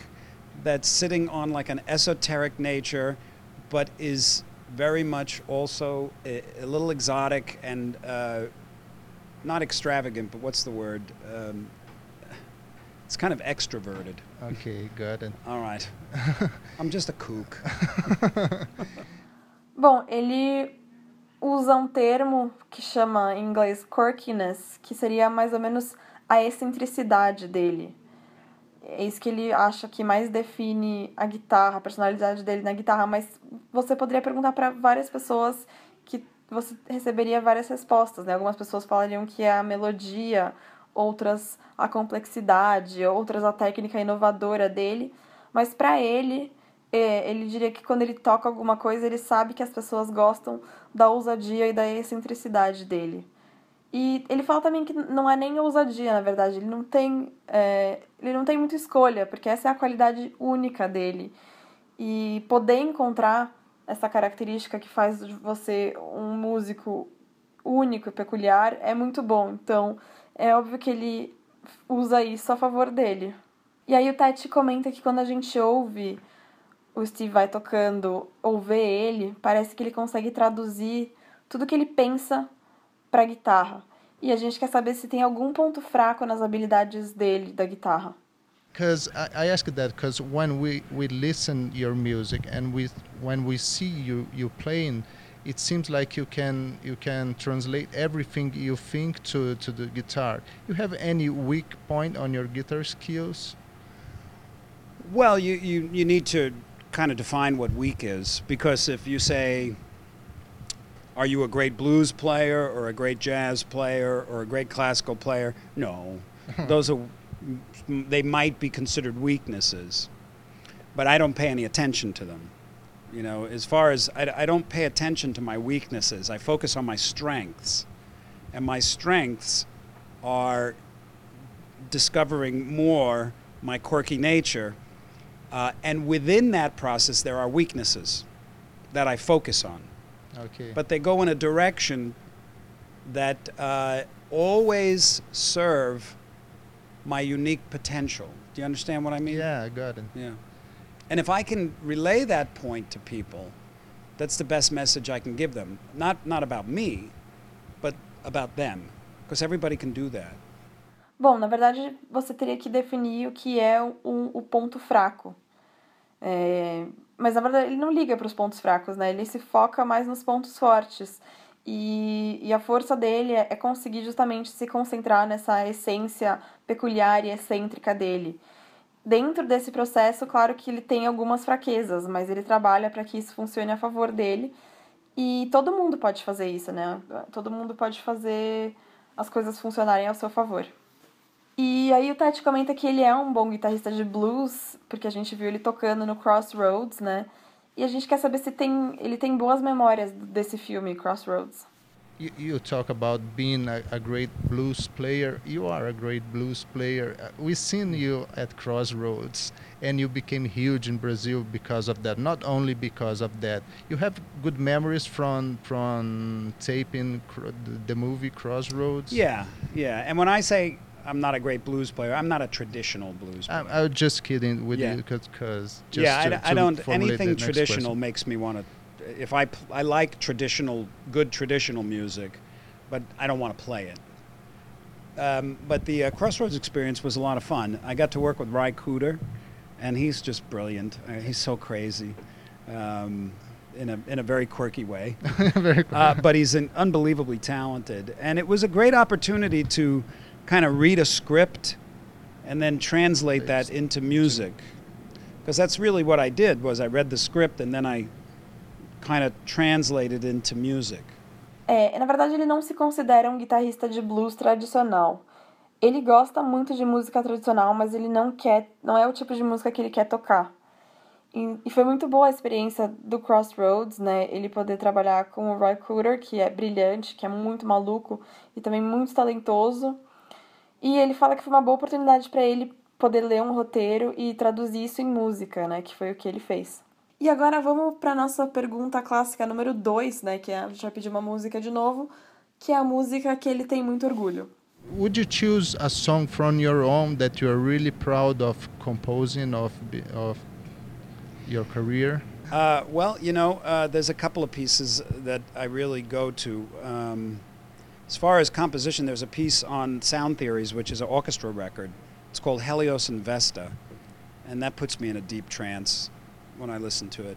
that's sitting on like an esoteric nature, but is very much also a, a little exotic and uh, not extravagant, but what's the word? Um, it's kind of extroverted. Okay, got it. All right. I'm just a kook. Bom, ele usa um termo que chama em inglês quirkiness, que seria mais ou menos a excentricidade dele. É isso que ele acha que mais define a guitarra, a personalidade dele na guitarra, mas você poderia perguntar para várias pessoas que você receberia várias respostas, né? Algumas pessoas falariam que é a melodia, outras a complexidade, outras a técnica inovadora dele, mas para ele, é, ele diria que quando ele toca alguma coisa, ele sabe que as pessoas gostam da ousadia e da excentricidade dele. E ele fala também que não é nem ousadia, na verdade, ele não tem, é, ele não tem muita escolha, porque essa é a qualidade única dele. E poder encontrar essa característica que faz de você um músico único e peculiar é muito bom. Então, é óbvio que ele usa isso a favor dele. E aí o Tete comenta que quando a gente ouve o Steve vai tocando ou vê ele, parece que ele consegue traduzir tudo que ele pensa para guitarra. E a gente quer saber se tem algum ponto fraco nas habilidades dele da guitarra. Because I, I ask that because when we, we listen your music and we when we see you you playing, it seems like you can you can translate everything you think to, to the guitar. You have any weak point on your guitar skills? Well, you, you, you need to kind of define what weak is because if you say, are you a great blues player or a great jazz player or a great classical player? No. Those are, they might be considered weaknesses, but I don't pay any attention to them. You know, as far as I, I don't pay attention to my weaknesses, I focus on my strengths. And my strengths are discovering more my quirky nature. Uh, and within that process, there are weaknesses that I focus on. Okay. But they go in a direction that uh, always serve my unique potential. Do you understand what I mean? yeah, I got it. Yeah. And if I can relay that point to people, that's the best message I can give them. Not, not about me, but about them. Because everybody can do that. Bom, na verdade, você teria que definir o que é o, o ponto fraco. É, mas, na verdade, ele não liga para os pontos fracos, né? Ele se foca mais nos pontos fortes. E, e a força dele é, é conseguir justamente se concentrar nessa essência peculiar e excêntrica dele. Dentro desse processo, claro que ele tem algumas fraquezas, mas ele trabalha para que isso funcione a favor dele. E todo mundo pode fazer isso, né? Todo mundo pode fazer as coisas funcionarem ao seu favor. E aí o Tati comenta que ele é um bom guitarrista de blues, porque a gente viu ele tocando no Crossroads, né? E a gente quer saber se tem, ele tem boas memórias desse filme, Crossroads. You, you talk about being a, a great blues player. You are a great blues player. Uh, We've seen you at Crossroads, and you became huge in Brazil because of that. Not only because of that, you have good memories from from taping cr- the, movie Crossroads. Yeah, yeah. And when I say I'm not a great blues player, I'm not a traditional blues player. I, I was just kidding with Yeah. you because yeah, I, to, I don't. Anything traditional makes me want to. If I I like traditional, good traditional music, but I don't want to play it. Um, but the uh, Crossroads experience was a lot of fun. I got to work with Ry Cooter, and he's just brilliant. Uh, he's so crazy, um, in a in a very quirky way. Very cool. Uh, but he's an unbelievably talented, and it was a great opportunity to kind of read a script and then translate that into music, because that's really what I did. Was I read the script and then I kind of translated into music. É, na verdade, ele não se considera um guitarrista de blues tradicional. Ele gosta muito de música tradicional, mas ele não quer, não é o tipo de música que ele quer tocar. E, e foi muito boa a experiência do Crossroads, né? Ele poder trabalhar com o Roy Cooter, que é brilhante, que é muito maluco e também muito talentoso. E ele fala que foi uma boa oportunidade para ele poder ler um roteiro e traduzir isso em música, né? Que foi o que ele fez. E agora vamos para nossa pergunta clássica número 2, né? Que é, a gente vai pedir uma música de novo, que é a música que ele tem muito orgulho. Would you choose a song from your own that you are really proud of composing of of your career? Uh, well, you know, uh, there's a couple of pieces that I really go to. Um, as far as composition, there's a piece on Sound Theories, which is an orchestra record. It's called Helios and Vesta, and that puts me in a deep trance when I listen to it.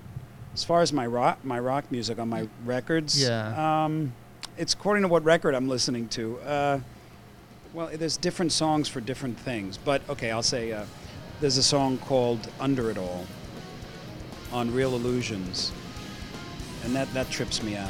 As far as my rock, my rock music on my records, Yeah. um, it's according to what record I'm listening to. Uh, well, there's different songs for different things, but okay, I'll say uh, there's a song called "Under It All" on Real Illusions, and that that trips me out.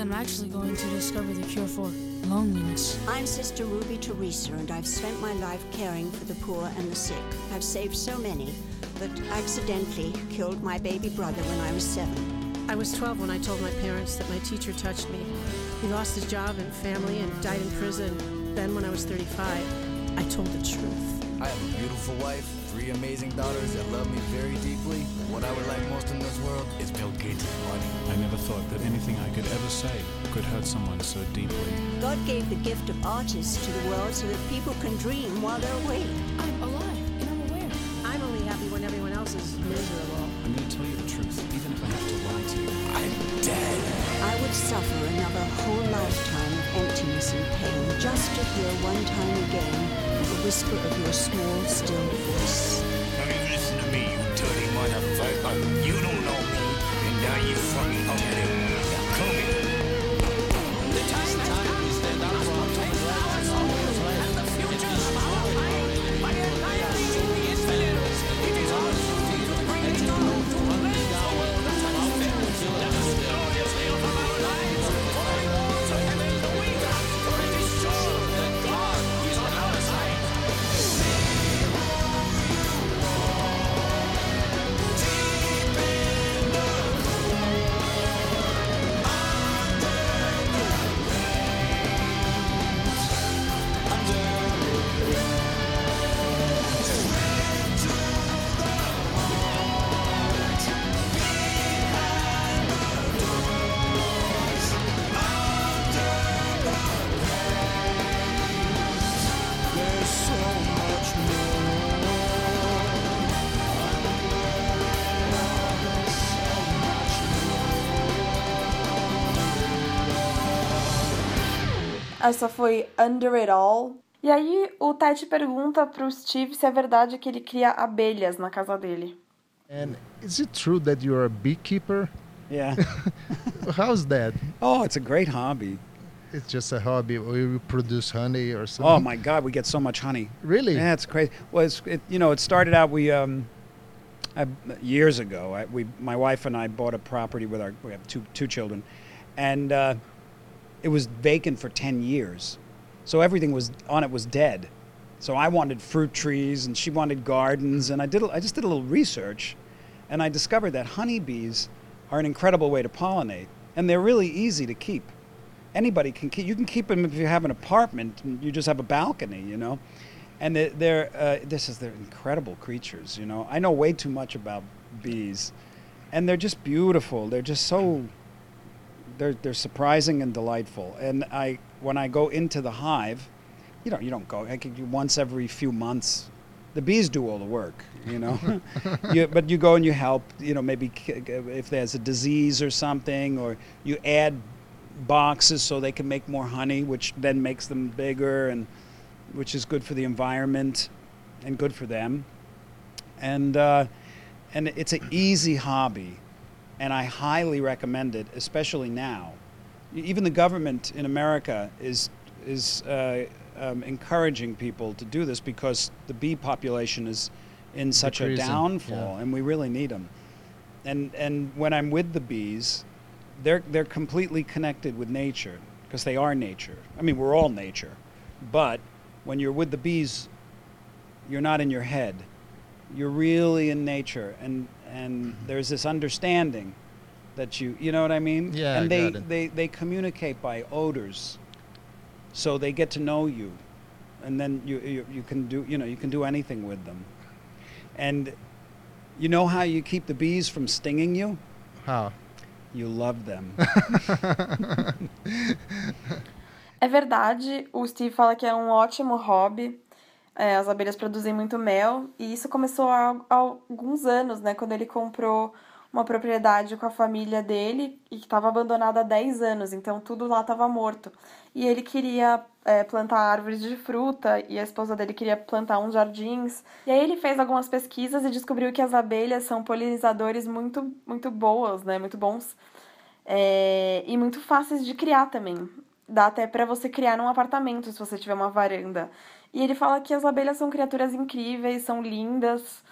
I'm actually going to discover the cure for loneliness. I'm Sister Ruby Teresa, and I've spent my life caring for the poor and the sick. I've saved so many, but accidentally killed my baby brother when I was seven. I was 12 when I told my parents that my teacher touched me. He lost his job and family and died in prison. Then, when I was 35, I told the truth. I have a beautiful wife, three amazing daughters that love me very deeply. What I would like most in this world is Bill Gates' money. I never thought that anything I could ever say could hurt someone so deeply. God gave the gift of artists to the world so that people can dream while they're awake. I'm alive and I'm aware. I'm only happy when everyone else is miserable. I'm going to tell you the truth, even if I have to lie to you. I'm dead. I would suffer another whole lifetime of emptiness and pain just to hear one time again the whisper of your small, still voice. Essa foi Under It All. E aí o Ted pergunta pro Steve se é verdade que ele cria abelhas na casa dele. And is it true that you're a beekeeper? Yeah. How's that? Oh, it's a great hobby. It's just a hobby. We produce honey or something? Oh my God, we get so much honey. Really? Yeah, it's crazy. Well, it's, it, you know, it started out we um, I, years ago. I, we, my wife and I bought a property with our we have two two children, and uh, it was vacant for ten years, so everything was on it was dead. So I wanted fruit trees, and she wanted gardens, and I did. I just did a little research, and I discovered that honeybees are an incredible way to pollinate, and they're really easy to keep anybody can keep. You can keep them if you have an apartment and you just have a balcony, you know. And they're, they're uh, this is they're incredible creatures, you know. I know way too much about bees, and they're just beautiful. They're just so. They're they're surprising and delightful. And I when I go into the hive, you know, you don't go. I could do once every few months. The bees do all the work, you know. you, but you go and you help, you know, maybe if there's a disease or something, or you add boxes so they can make more honey, which then makes them bigger and which is good for the environment and good for them. And uh, and it's an easy hobby, and I highly recommend it, especially now. Even the government in America is is uh, um, encouraging people to do this because the bee population is in such Decreasing, a downfall, yeah. and we really need them. And and when I'm with the bees, they're they're completely connected with nature because they are nature. I mean, we're all nature, but when you're with the bees, you're not in your head. You're really in nature, and and there's this understanding that you you know what I mean. Yeah, and I they got it. they they communicate by odors, so they get to know you, and then you you, you can do you know you can do anything with them, and you know how you keep the bees from stinging you. How? You love them. É verdade, o Steve fala que é um ótimo hobby. É, as abelhas produzem muito mel e isso começou há, há alguns anos, né? Quando ele comprou uma propriedade com a família dele e que estava abandonada há 10 anos, então tudo lá estava morto. E ele queria é, plantar árvores de fruta e a esposa dele queria plantar uns jardins. E aí ele fez algumas pesquisas e descobriu que as abelhas são polinizadores muito, muito boas, né? Muito bons. É, e muito fáceis de criar também. Dá até para você criar num apartamento se você tiver uma varanda. E ele fala que as abelhas são criaturas incríveis, são lindas.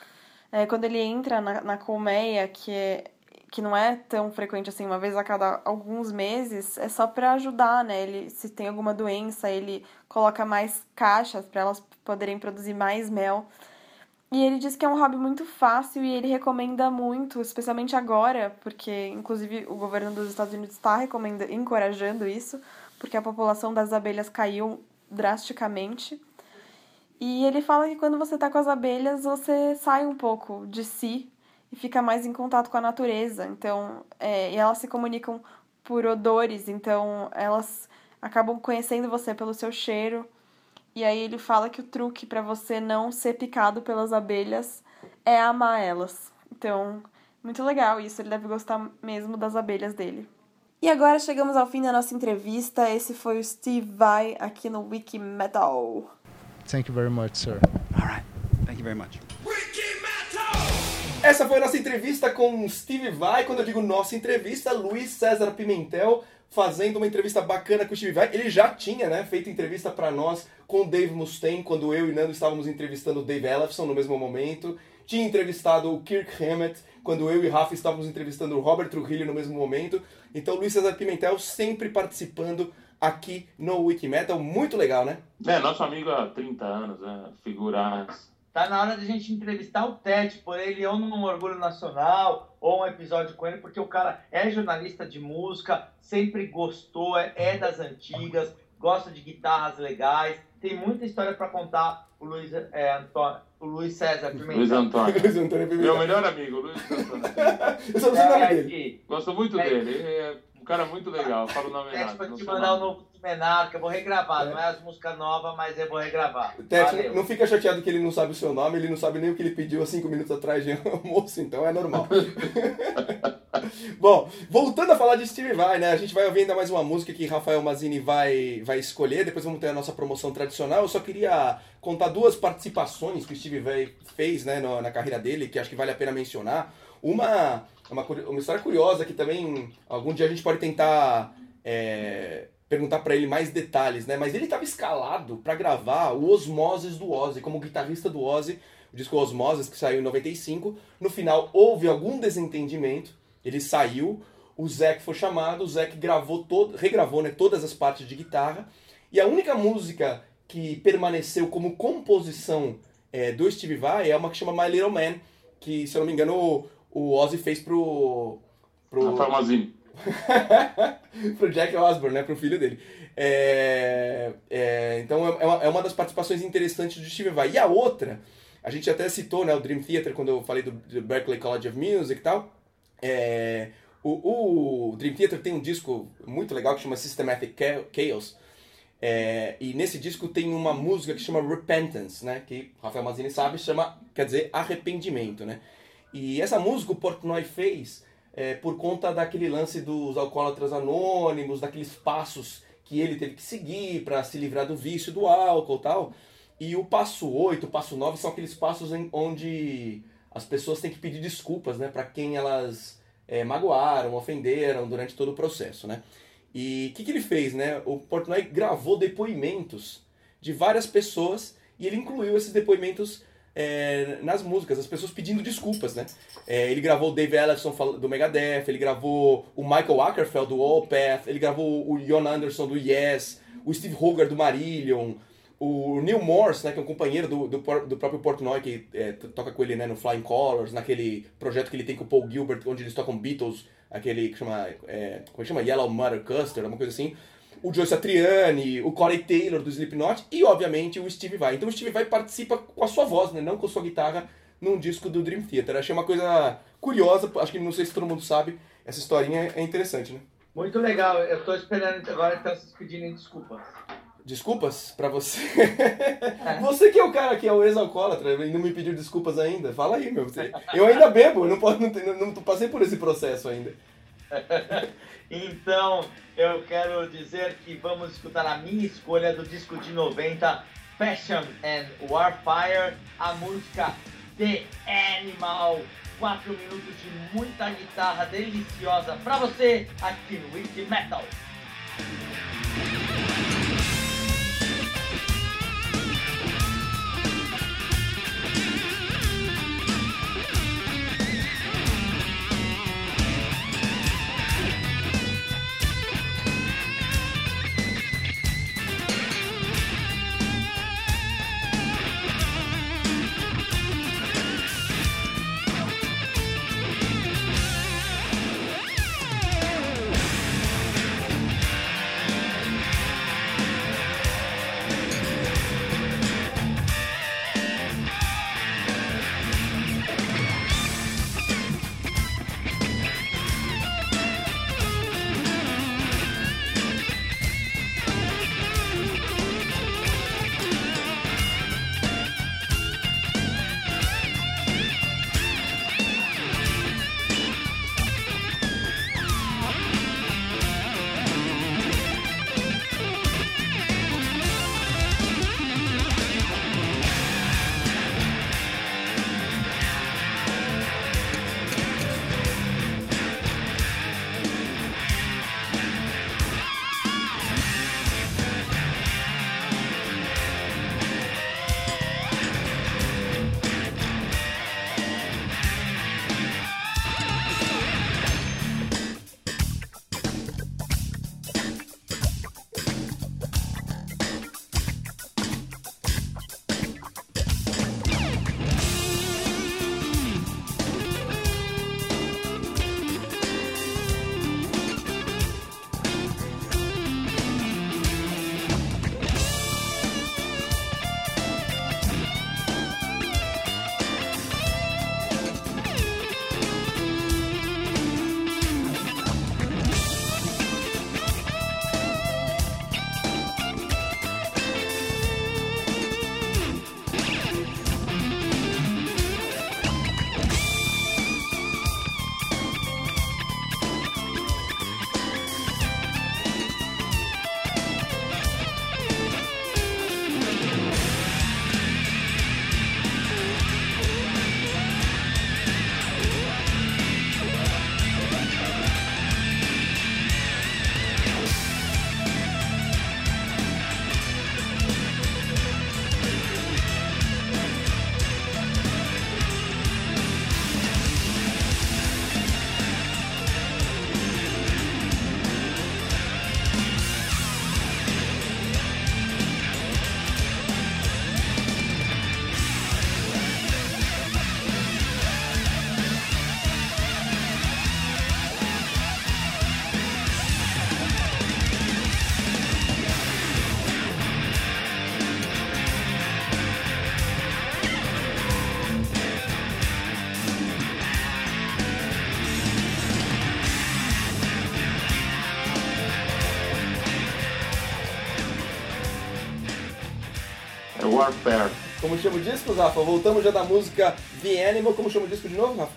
É, quando ele entra na, na colmeia, que, é, que não é tão frequente assim, uma vez a cada alguns meses, é só para ajudar, né? Ele, se tem alguma doença, ele coloca mais caixas para elas poderem produzir mais mel. E ele diz que é um hobby muito fácil e ele recomenda muito, especialmente agora, porque inclusive o governo dos Estados Unidos está recomenda, encorajando isso, porque a população das abelhas caiu drasticamente. E ele fala que quando você tá com as abelhas, você sai um pouco de si e fica mais em contato com a natureza. Então, é, e elas se comunicam por odores, então elas acabam conhecendo você pelo seu cheiro. E aí ele fala que o truque para você não ser picado pelas abelhas é amar elas. Então, muito legal isso, ele deve gostar mesmo das abelhas dele. E agora chegamos ao fim da nossa entrevista. Esse foi o Steve Vai aqui no Wiki Metal. Thank you very much, sir. Thank you very much. Essa foi a nossa entrevista com Steve Vai. Quando eu digo nossa entrevista, Luiz César Pimentel fazendo uma entrevista bacana com o Steve Vai. Ele já tinha, né, feito entrevista para nós com o Dave Mustaine, quando eu e Nando estávamos entrevistando o Dave Ellefson no mesmo momento. Tinha entrevistado o Kirk Hammett, quando eu e Rafa estávamos entrevistando o Robert Trujillo no mesmo momento. Então, Luiz César Pimentel sempre participando aqui no Wikimetal. Muito legal, né? É, nosso amigo há 30 anos, né? Figuras. Tá na hora de a gente entrevistar o Ted, por ele ou num Orgulho Nacional, ou um episódio com ele, porque o cara é jornalista de música, sempre gostou, é, é das antigas, gosta de guitarras legais, tem muita história para contar. O Luiz, é, Antônio, o Luiz César Pimentel. Luiz Antônio. Luiz Antônio Pimentel. Meu melhor amigo, Luiz Antônio. Eu só não sei o nome É, dele. Gosto muito É. dele. Ele é cara muito legal. Fala o nome Ted, errado. vou não te mandar o novo Menarca, eu vou regravar, não é as músicas novas, mas eu vou regravar. Tete, Valeu. não fica chateado que ele não sabe o seu nome, ele não sabe nem o que ele pediu há cinco minutos atrás de almoço, então é normal. Bom, voltando a falar de Steve Vai, né? A gente vai ouvir ainda mais uma música que Rafael Mazini vai, vai escolher, depois vamos ter a nossa promoção tradicional. Eu só queria contar duas participações que o Steve Vai fez né, no- na carreira dele, que acho que vale a pena mencionar. Uma, uma, curi- uma história curiosa que também algum dia a gente pode tentar é, perguntar pra ele mais detalhes, né? Mas ele estava escalado pra gravar o Osmoses do Ozzy, como guitarrista do Ozzy, o disco Osmoses que saiu em 95. No final houve algum desentendimento, ele saiu, o Zac foi chamado, o Zac gravou todo, regravou né, todas as partes de guitarra e a única música que permaneceu como composição é, do Steve Vai é uma que chama My Little Man, que se eu não me engano o, Ozzy fez pro pro Rafael Mazini. pro Jack Osborne, né, pro filho dele. É, é, então é uma, é uma das participações interessantes do Steve Vai. E a outra, a gente até citou, né, o Dream Theater quando eu falei do, do Berklee College of Music e tal. É, o, o Dream Theater tem um disco muito legal que chama Systematic Cha- Chaos. É, e nesse disco tem uma música que chama Repentance, né? Que Rafael Mazini sabe, chama, quer dizer, arrependimento, né? E essa música o Portnoy fez é, por conta daquele lance dos alcoólatras anônimos, daqueles passos que ele teve que seguir para se livrar do vício do álcool tal. E o passo 8, o passo 9 são aqueles passos em, onde as pessoas têm que pedir desculpas, né, para quem elas é, magoaram, ofenderam durante todo o processo, né? E o que, que ele fez, né? O Portnoy gravou depoimentos de várias pessoas e ele incluiu esses depoimentos é, nas músicas, as pessoas pedindo desculpas, né? É, ele gravou o Dave Ellefson fal- do Megadeth, ele gravou o Michael Ackerfeld do Opeth, ele gravou o Jon Anderson do Yes, o Steve Hogarth do Marillion, o Neil Morse, né, que é um companheiro do, do, do próprio Portnoy, que é, toca com ele né, no Flying Colors, naquele projeto que ele tem com o Paul Gilbert, onde eles tocam Beatles, aquele que chama, é, como é chama? Yellow Mother Custard, uma coisa assim. O Joe Satriani, o Corey Taylor do Slipknot e, obviamente, o Steve Vai. Então o Steve Vai participa com a sua voz, né, não com a sua guitarra, num disco do Dream Theater. Achei uma coisa curiosa, acho que não sei se todo mundo sabe, essa historinha é interessante, né? Muito legal, eu tô esperando agora então vocês pedirem desculpas. Desculpas pra você. Você que é o cara que é o ex-alcoólatra e não me pediu desculpas ainda. Fala aí, meu. Eu ainda bebo, eu não, posso, não, não, não passei por esse processo ainda. Então, eu quero dizer que vamos escutar a minha escolha do disco de 90, Passion and Warfire, a música The Animal. Quatro minutos de muita guitarra deliciosa pra você aqui no Wiki Metal. Warfare. Como chama o disco, Rafa? Voltamos já da música The Animal. Como chama o disco de novo, Rafa?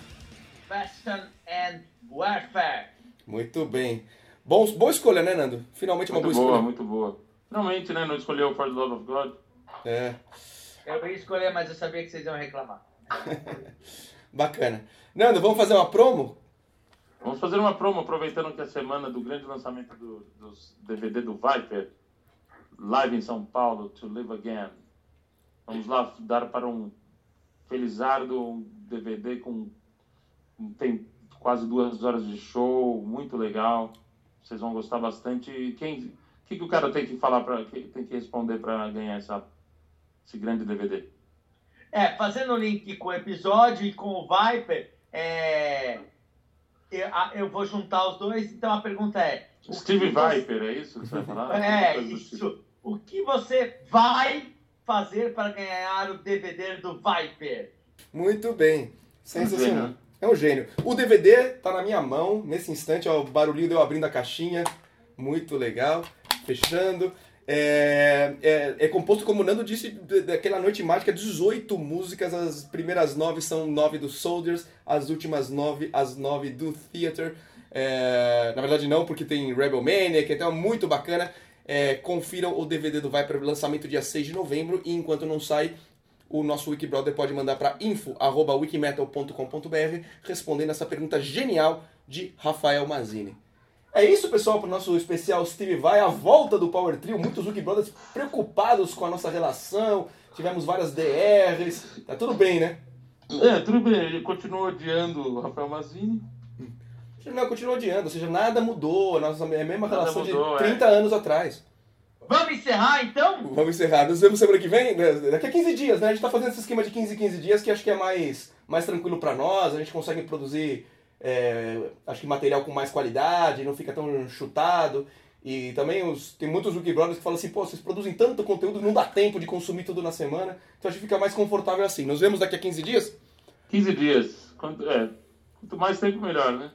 Passion and Warfare. Muito bem. Bom, boa escolha, né, Nando? Finalmente uma Muito boa boa, escolha. muito boa. Finalmente, né? Não escolheu For the Love of God. É, Eu ia escolher, mas eu sabia que vocês iam reclamar. bacana. Nando, vamos fazer uma promo? Vamos fazer uma promo, aproveitando que é a semana do grande lançamento do, dos DVD do Viper, live em São Paulo, To Live Again. Vamos lá dar para um Felizardo um DVD com tem quase duas horas de show, muito legal. Vocês vão gostar bastante. E quem, o que, que o cara tem que falar para, tem que responder para ganhar essa, esse grande DVD? É, fazendo o link com o episódio e com o Viper, é, eu, eu vou juntar os dois, então a pergunta é. Steve que você- Viper, é isso que você vai falar? É, do tipo. isso. O que você vai fazer para ganhar o DVD do Viper? Muito bem. Sensacional. gênio. É um gênio. O DVD tá na minha mão, nesse instante, ó, o barulhinho deu abrindo a caixinha. Muito legal. Fechando. É, é, é composto, como o Nando disse, de- daquela noite mágica, 18 músicas. As primeiras nove são nove do Soldiers, as últimas nove, as nove do Theater. É, na verdade, não, porque tem Rebel Maniac, então é muito bacana. É, confiram o DVD do Viper, lançamento dia 6 de novembro. E enquanto não sai, o nosso Wikibrother pode mandar para info.wikimetal.com.br respondendo essa pergunta genial de Rafael Mazini. É isso, pessoal, para o nosso especial Steve Vai, a volta do Power Trio. Muitos Wikibrothers preocupados com a nossa relação. Tivemos várias DRs. Tá tudo bem, né? É, tudo bem, ele continua odiando o Rafael Mazini. Não, continua odiando, ou seja, nada mudou. A nossa é a mesma Nada relação mudou, de é. 30 anos atrás. Vamos encerrar então? Vamos encerrar. Nos vemos semana que vem? né? Daqui a 15 dias, né? A gente tá fazendo esse esquema de 15 em 15 dias que acho que é mais, mais tranquilo para nós. A gente consegue produzir, é, acho que material com mais qualidade, não fica tão chutado. E também os, tem muitos Wikibrothers que falam assim, pô, vocês produzem tanto conteúdo, não dá tempo de consumir tudo na semana. Então acho que fica mais confortável assim. Nos vemos daqui a 15 dias? 15 dias. Quanto, é, quanto mais tempo, melhor, né?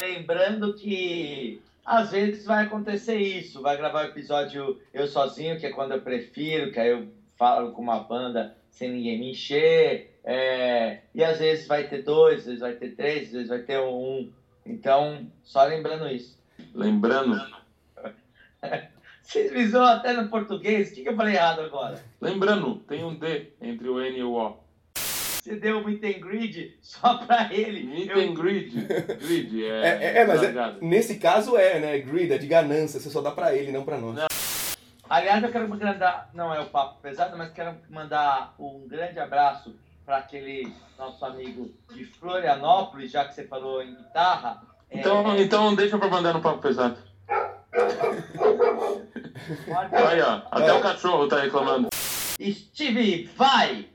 Lembrando que às vezes vai acontecer isso. Vai gravar o episódio eu sozinho, que é quando eu prefiro, que aí eu falo com uma banda sem ninguém me encher. é, e às vezes vai ter dois, às vezes vai ter três, às vezes vai ter um. Então, só lembrando isso. Lembrando. Vocês me zoam até no português. O que, que eu falei errado agora? Lembrando, tem um D entre o N e o O. Você deu um meet and greet só pra ele. Meet Eu- and greed. Greed é. É, é, é, mas é- nesse caso é, né? Greed, é de ganância. Você só dá pra ele, não pra nós. Aliás, eu quero mandar, não é o papo pesado, mas quero mandar um grande abraço para aquele nosso amigo de Florianópolis, já que você falou em guitarra. Então, É, então deixa pra mandar no papo pesado. ó. Até o cachorro tá reclamando. Steve, vai!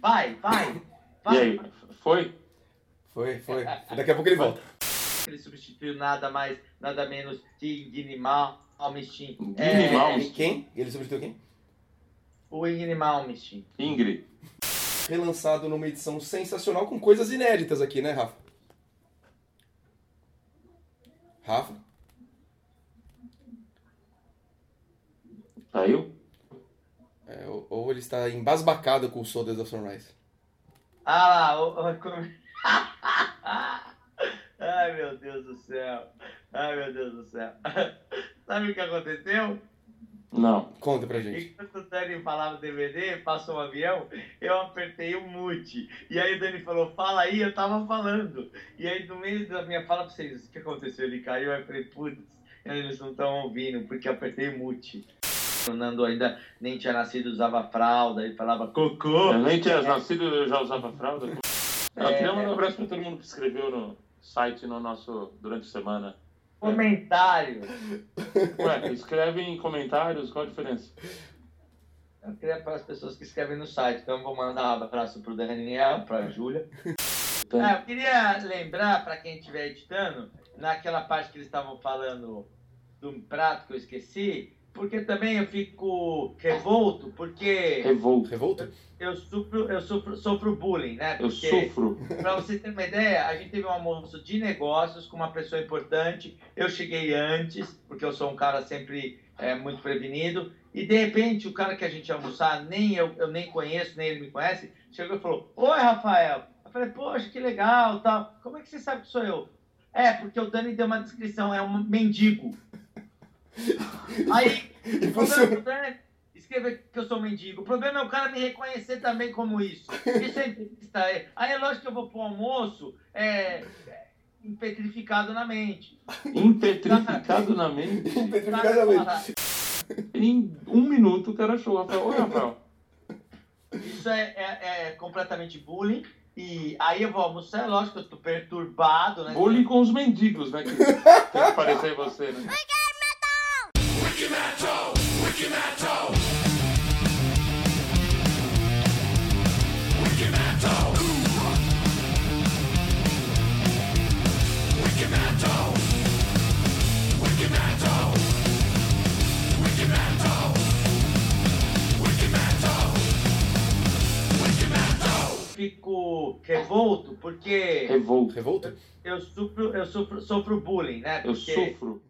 Vai, vai! vai. E aí? Foi? Foi, foi. Daqui a pouco ele volta. Ele substituiu nada mais, nada menos que Igni Malmsteen. Igni Malmsteen? Quem? Ele substituiu quem? O Igni Malmsteen. Ingrid. Relançado numa edição sensacional com coisas inéditas aqui, né, Rafa? Rafa? Saiu? É, ou, ou ele está embasbacado com o Soldiers of Sunrise. Ah lá, o- o- como- Ai, meu Deus do céu. Ai, meu Deus do céu. Sabe o que aconteceu? Não. Conta pra gente. Enquanto o Dani falava DVD, passou um avião, eu apertei o mute. E aí o Dani falou, fala aí, eu tava falando. E aí no meio da minha fala pra vocês, o que aconteceu? Ele caiu, aí eu falei, putz, eles não estão ouvindo, porque eu apertei o mute. O Nando ainda nem tinha nascido, usava fralda, e falava cocô. Eu nem tinha nascido, eu já usava fralda. É. queria mandar um abraço pra todo mundo que escreveu no site no nosso, durante a semana. Comentário. Ué, escreve em comentários, qual a diferença? Eu queria para as pessoas que escrevem no site, então eu vou mandar um abraço pro Daniel, pra Júlia. Ah, eu queria lembrar, para quem estiver editando, naquela parte que eles estavam falando do prato que eu esqueci, porque também eu fico revolto, porque Revolto. Revolto? eu sofro, eu sofro, sofro bullying, né? Eu Porque, sofro. Pra você ter uma ideia, a gente teve um almoço de negócios com uma pessoa importante. Eu cheguei antes, porque eu sou um cara sempre é, muito prevenido. E de repente, o cara que a gente ia almoçar, nem eu, eu nem conheço, nem ele me conhece, chegou e falou: Oi, Rafael. Eu falei: Poxa, que legal, tal. Como é que você sabe que sou eu? É, porque o Dani deu uma descrição, é um mendigo. Aí, o problema Dani escrever que eu sou mendigo. O problema é o cara me reconhecer também como isso. Isso é entrevista. é- Aí é lógico que eu vou pro almoço é, é, impetrificado na mente. Impetrificado na mente. Impetrificado na mente. Em um minuto o cara achou. Rafael, oi, Rafael. Isso é, é- é completamente bullying. E aí eu vou almoçar, é lógico que eu tô perturbado, né? Bullying com os mendigos, né? Que tem que parecer você, né? Fico revolto porque Revolto. Revolto? eu sofro, eu sofro, sofro bullying, né? Eu Porque sofro.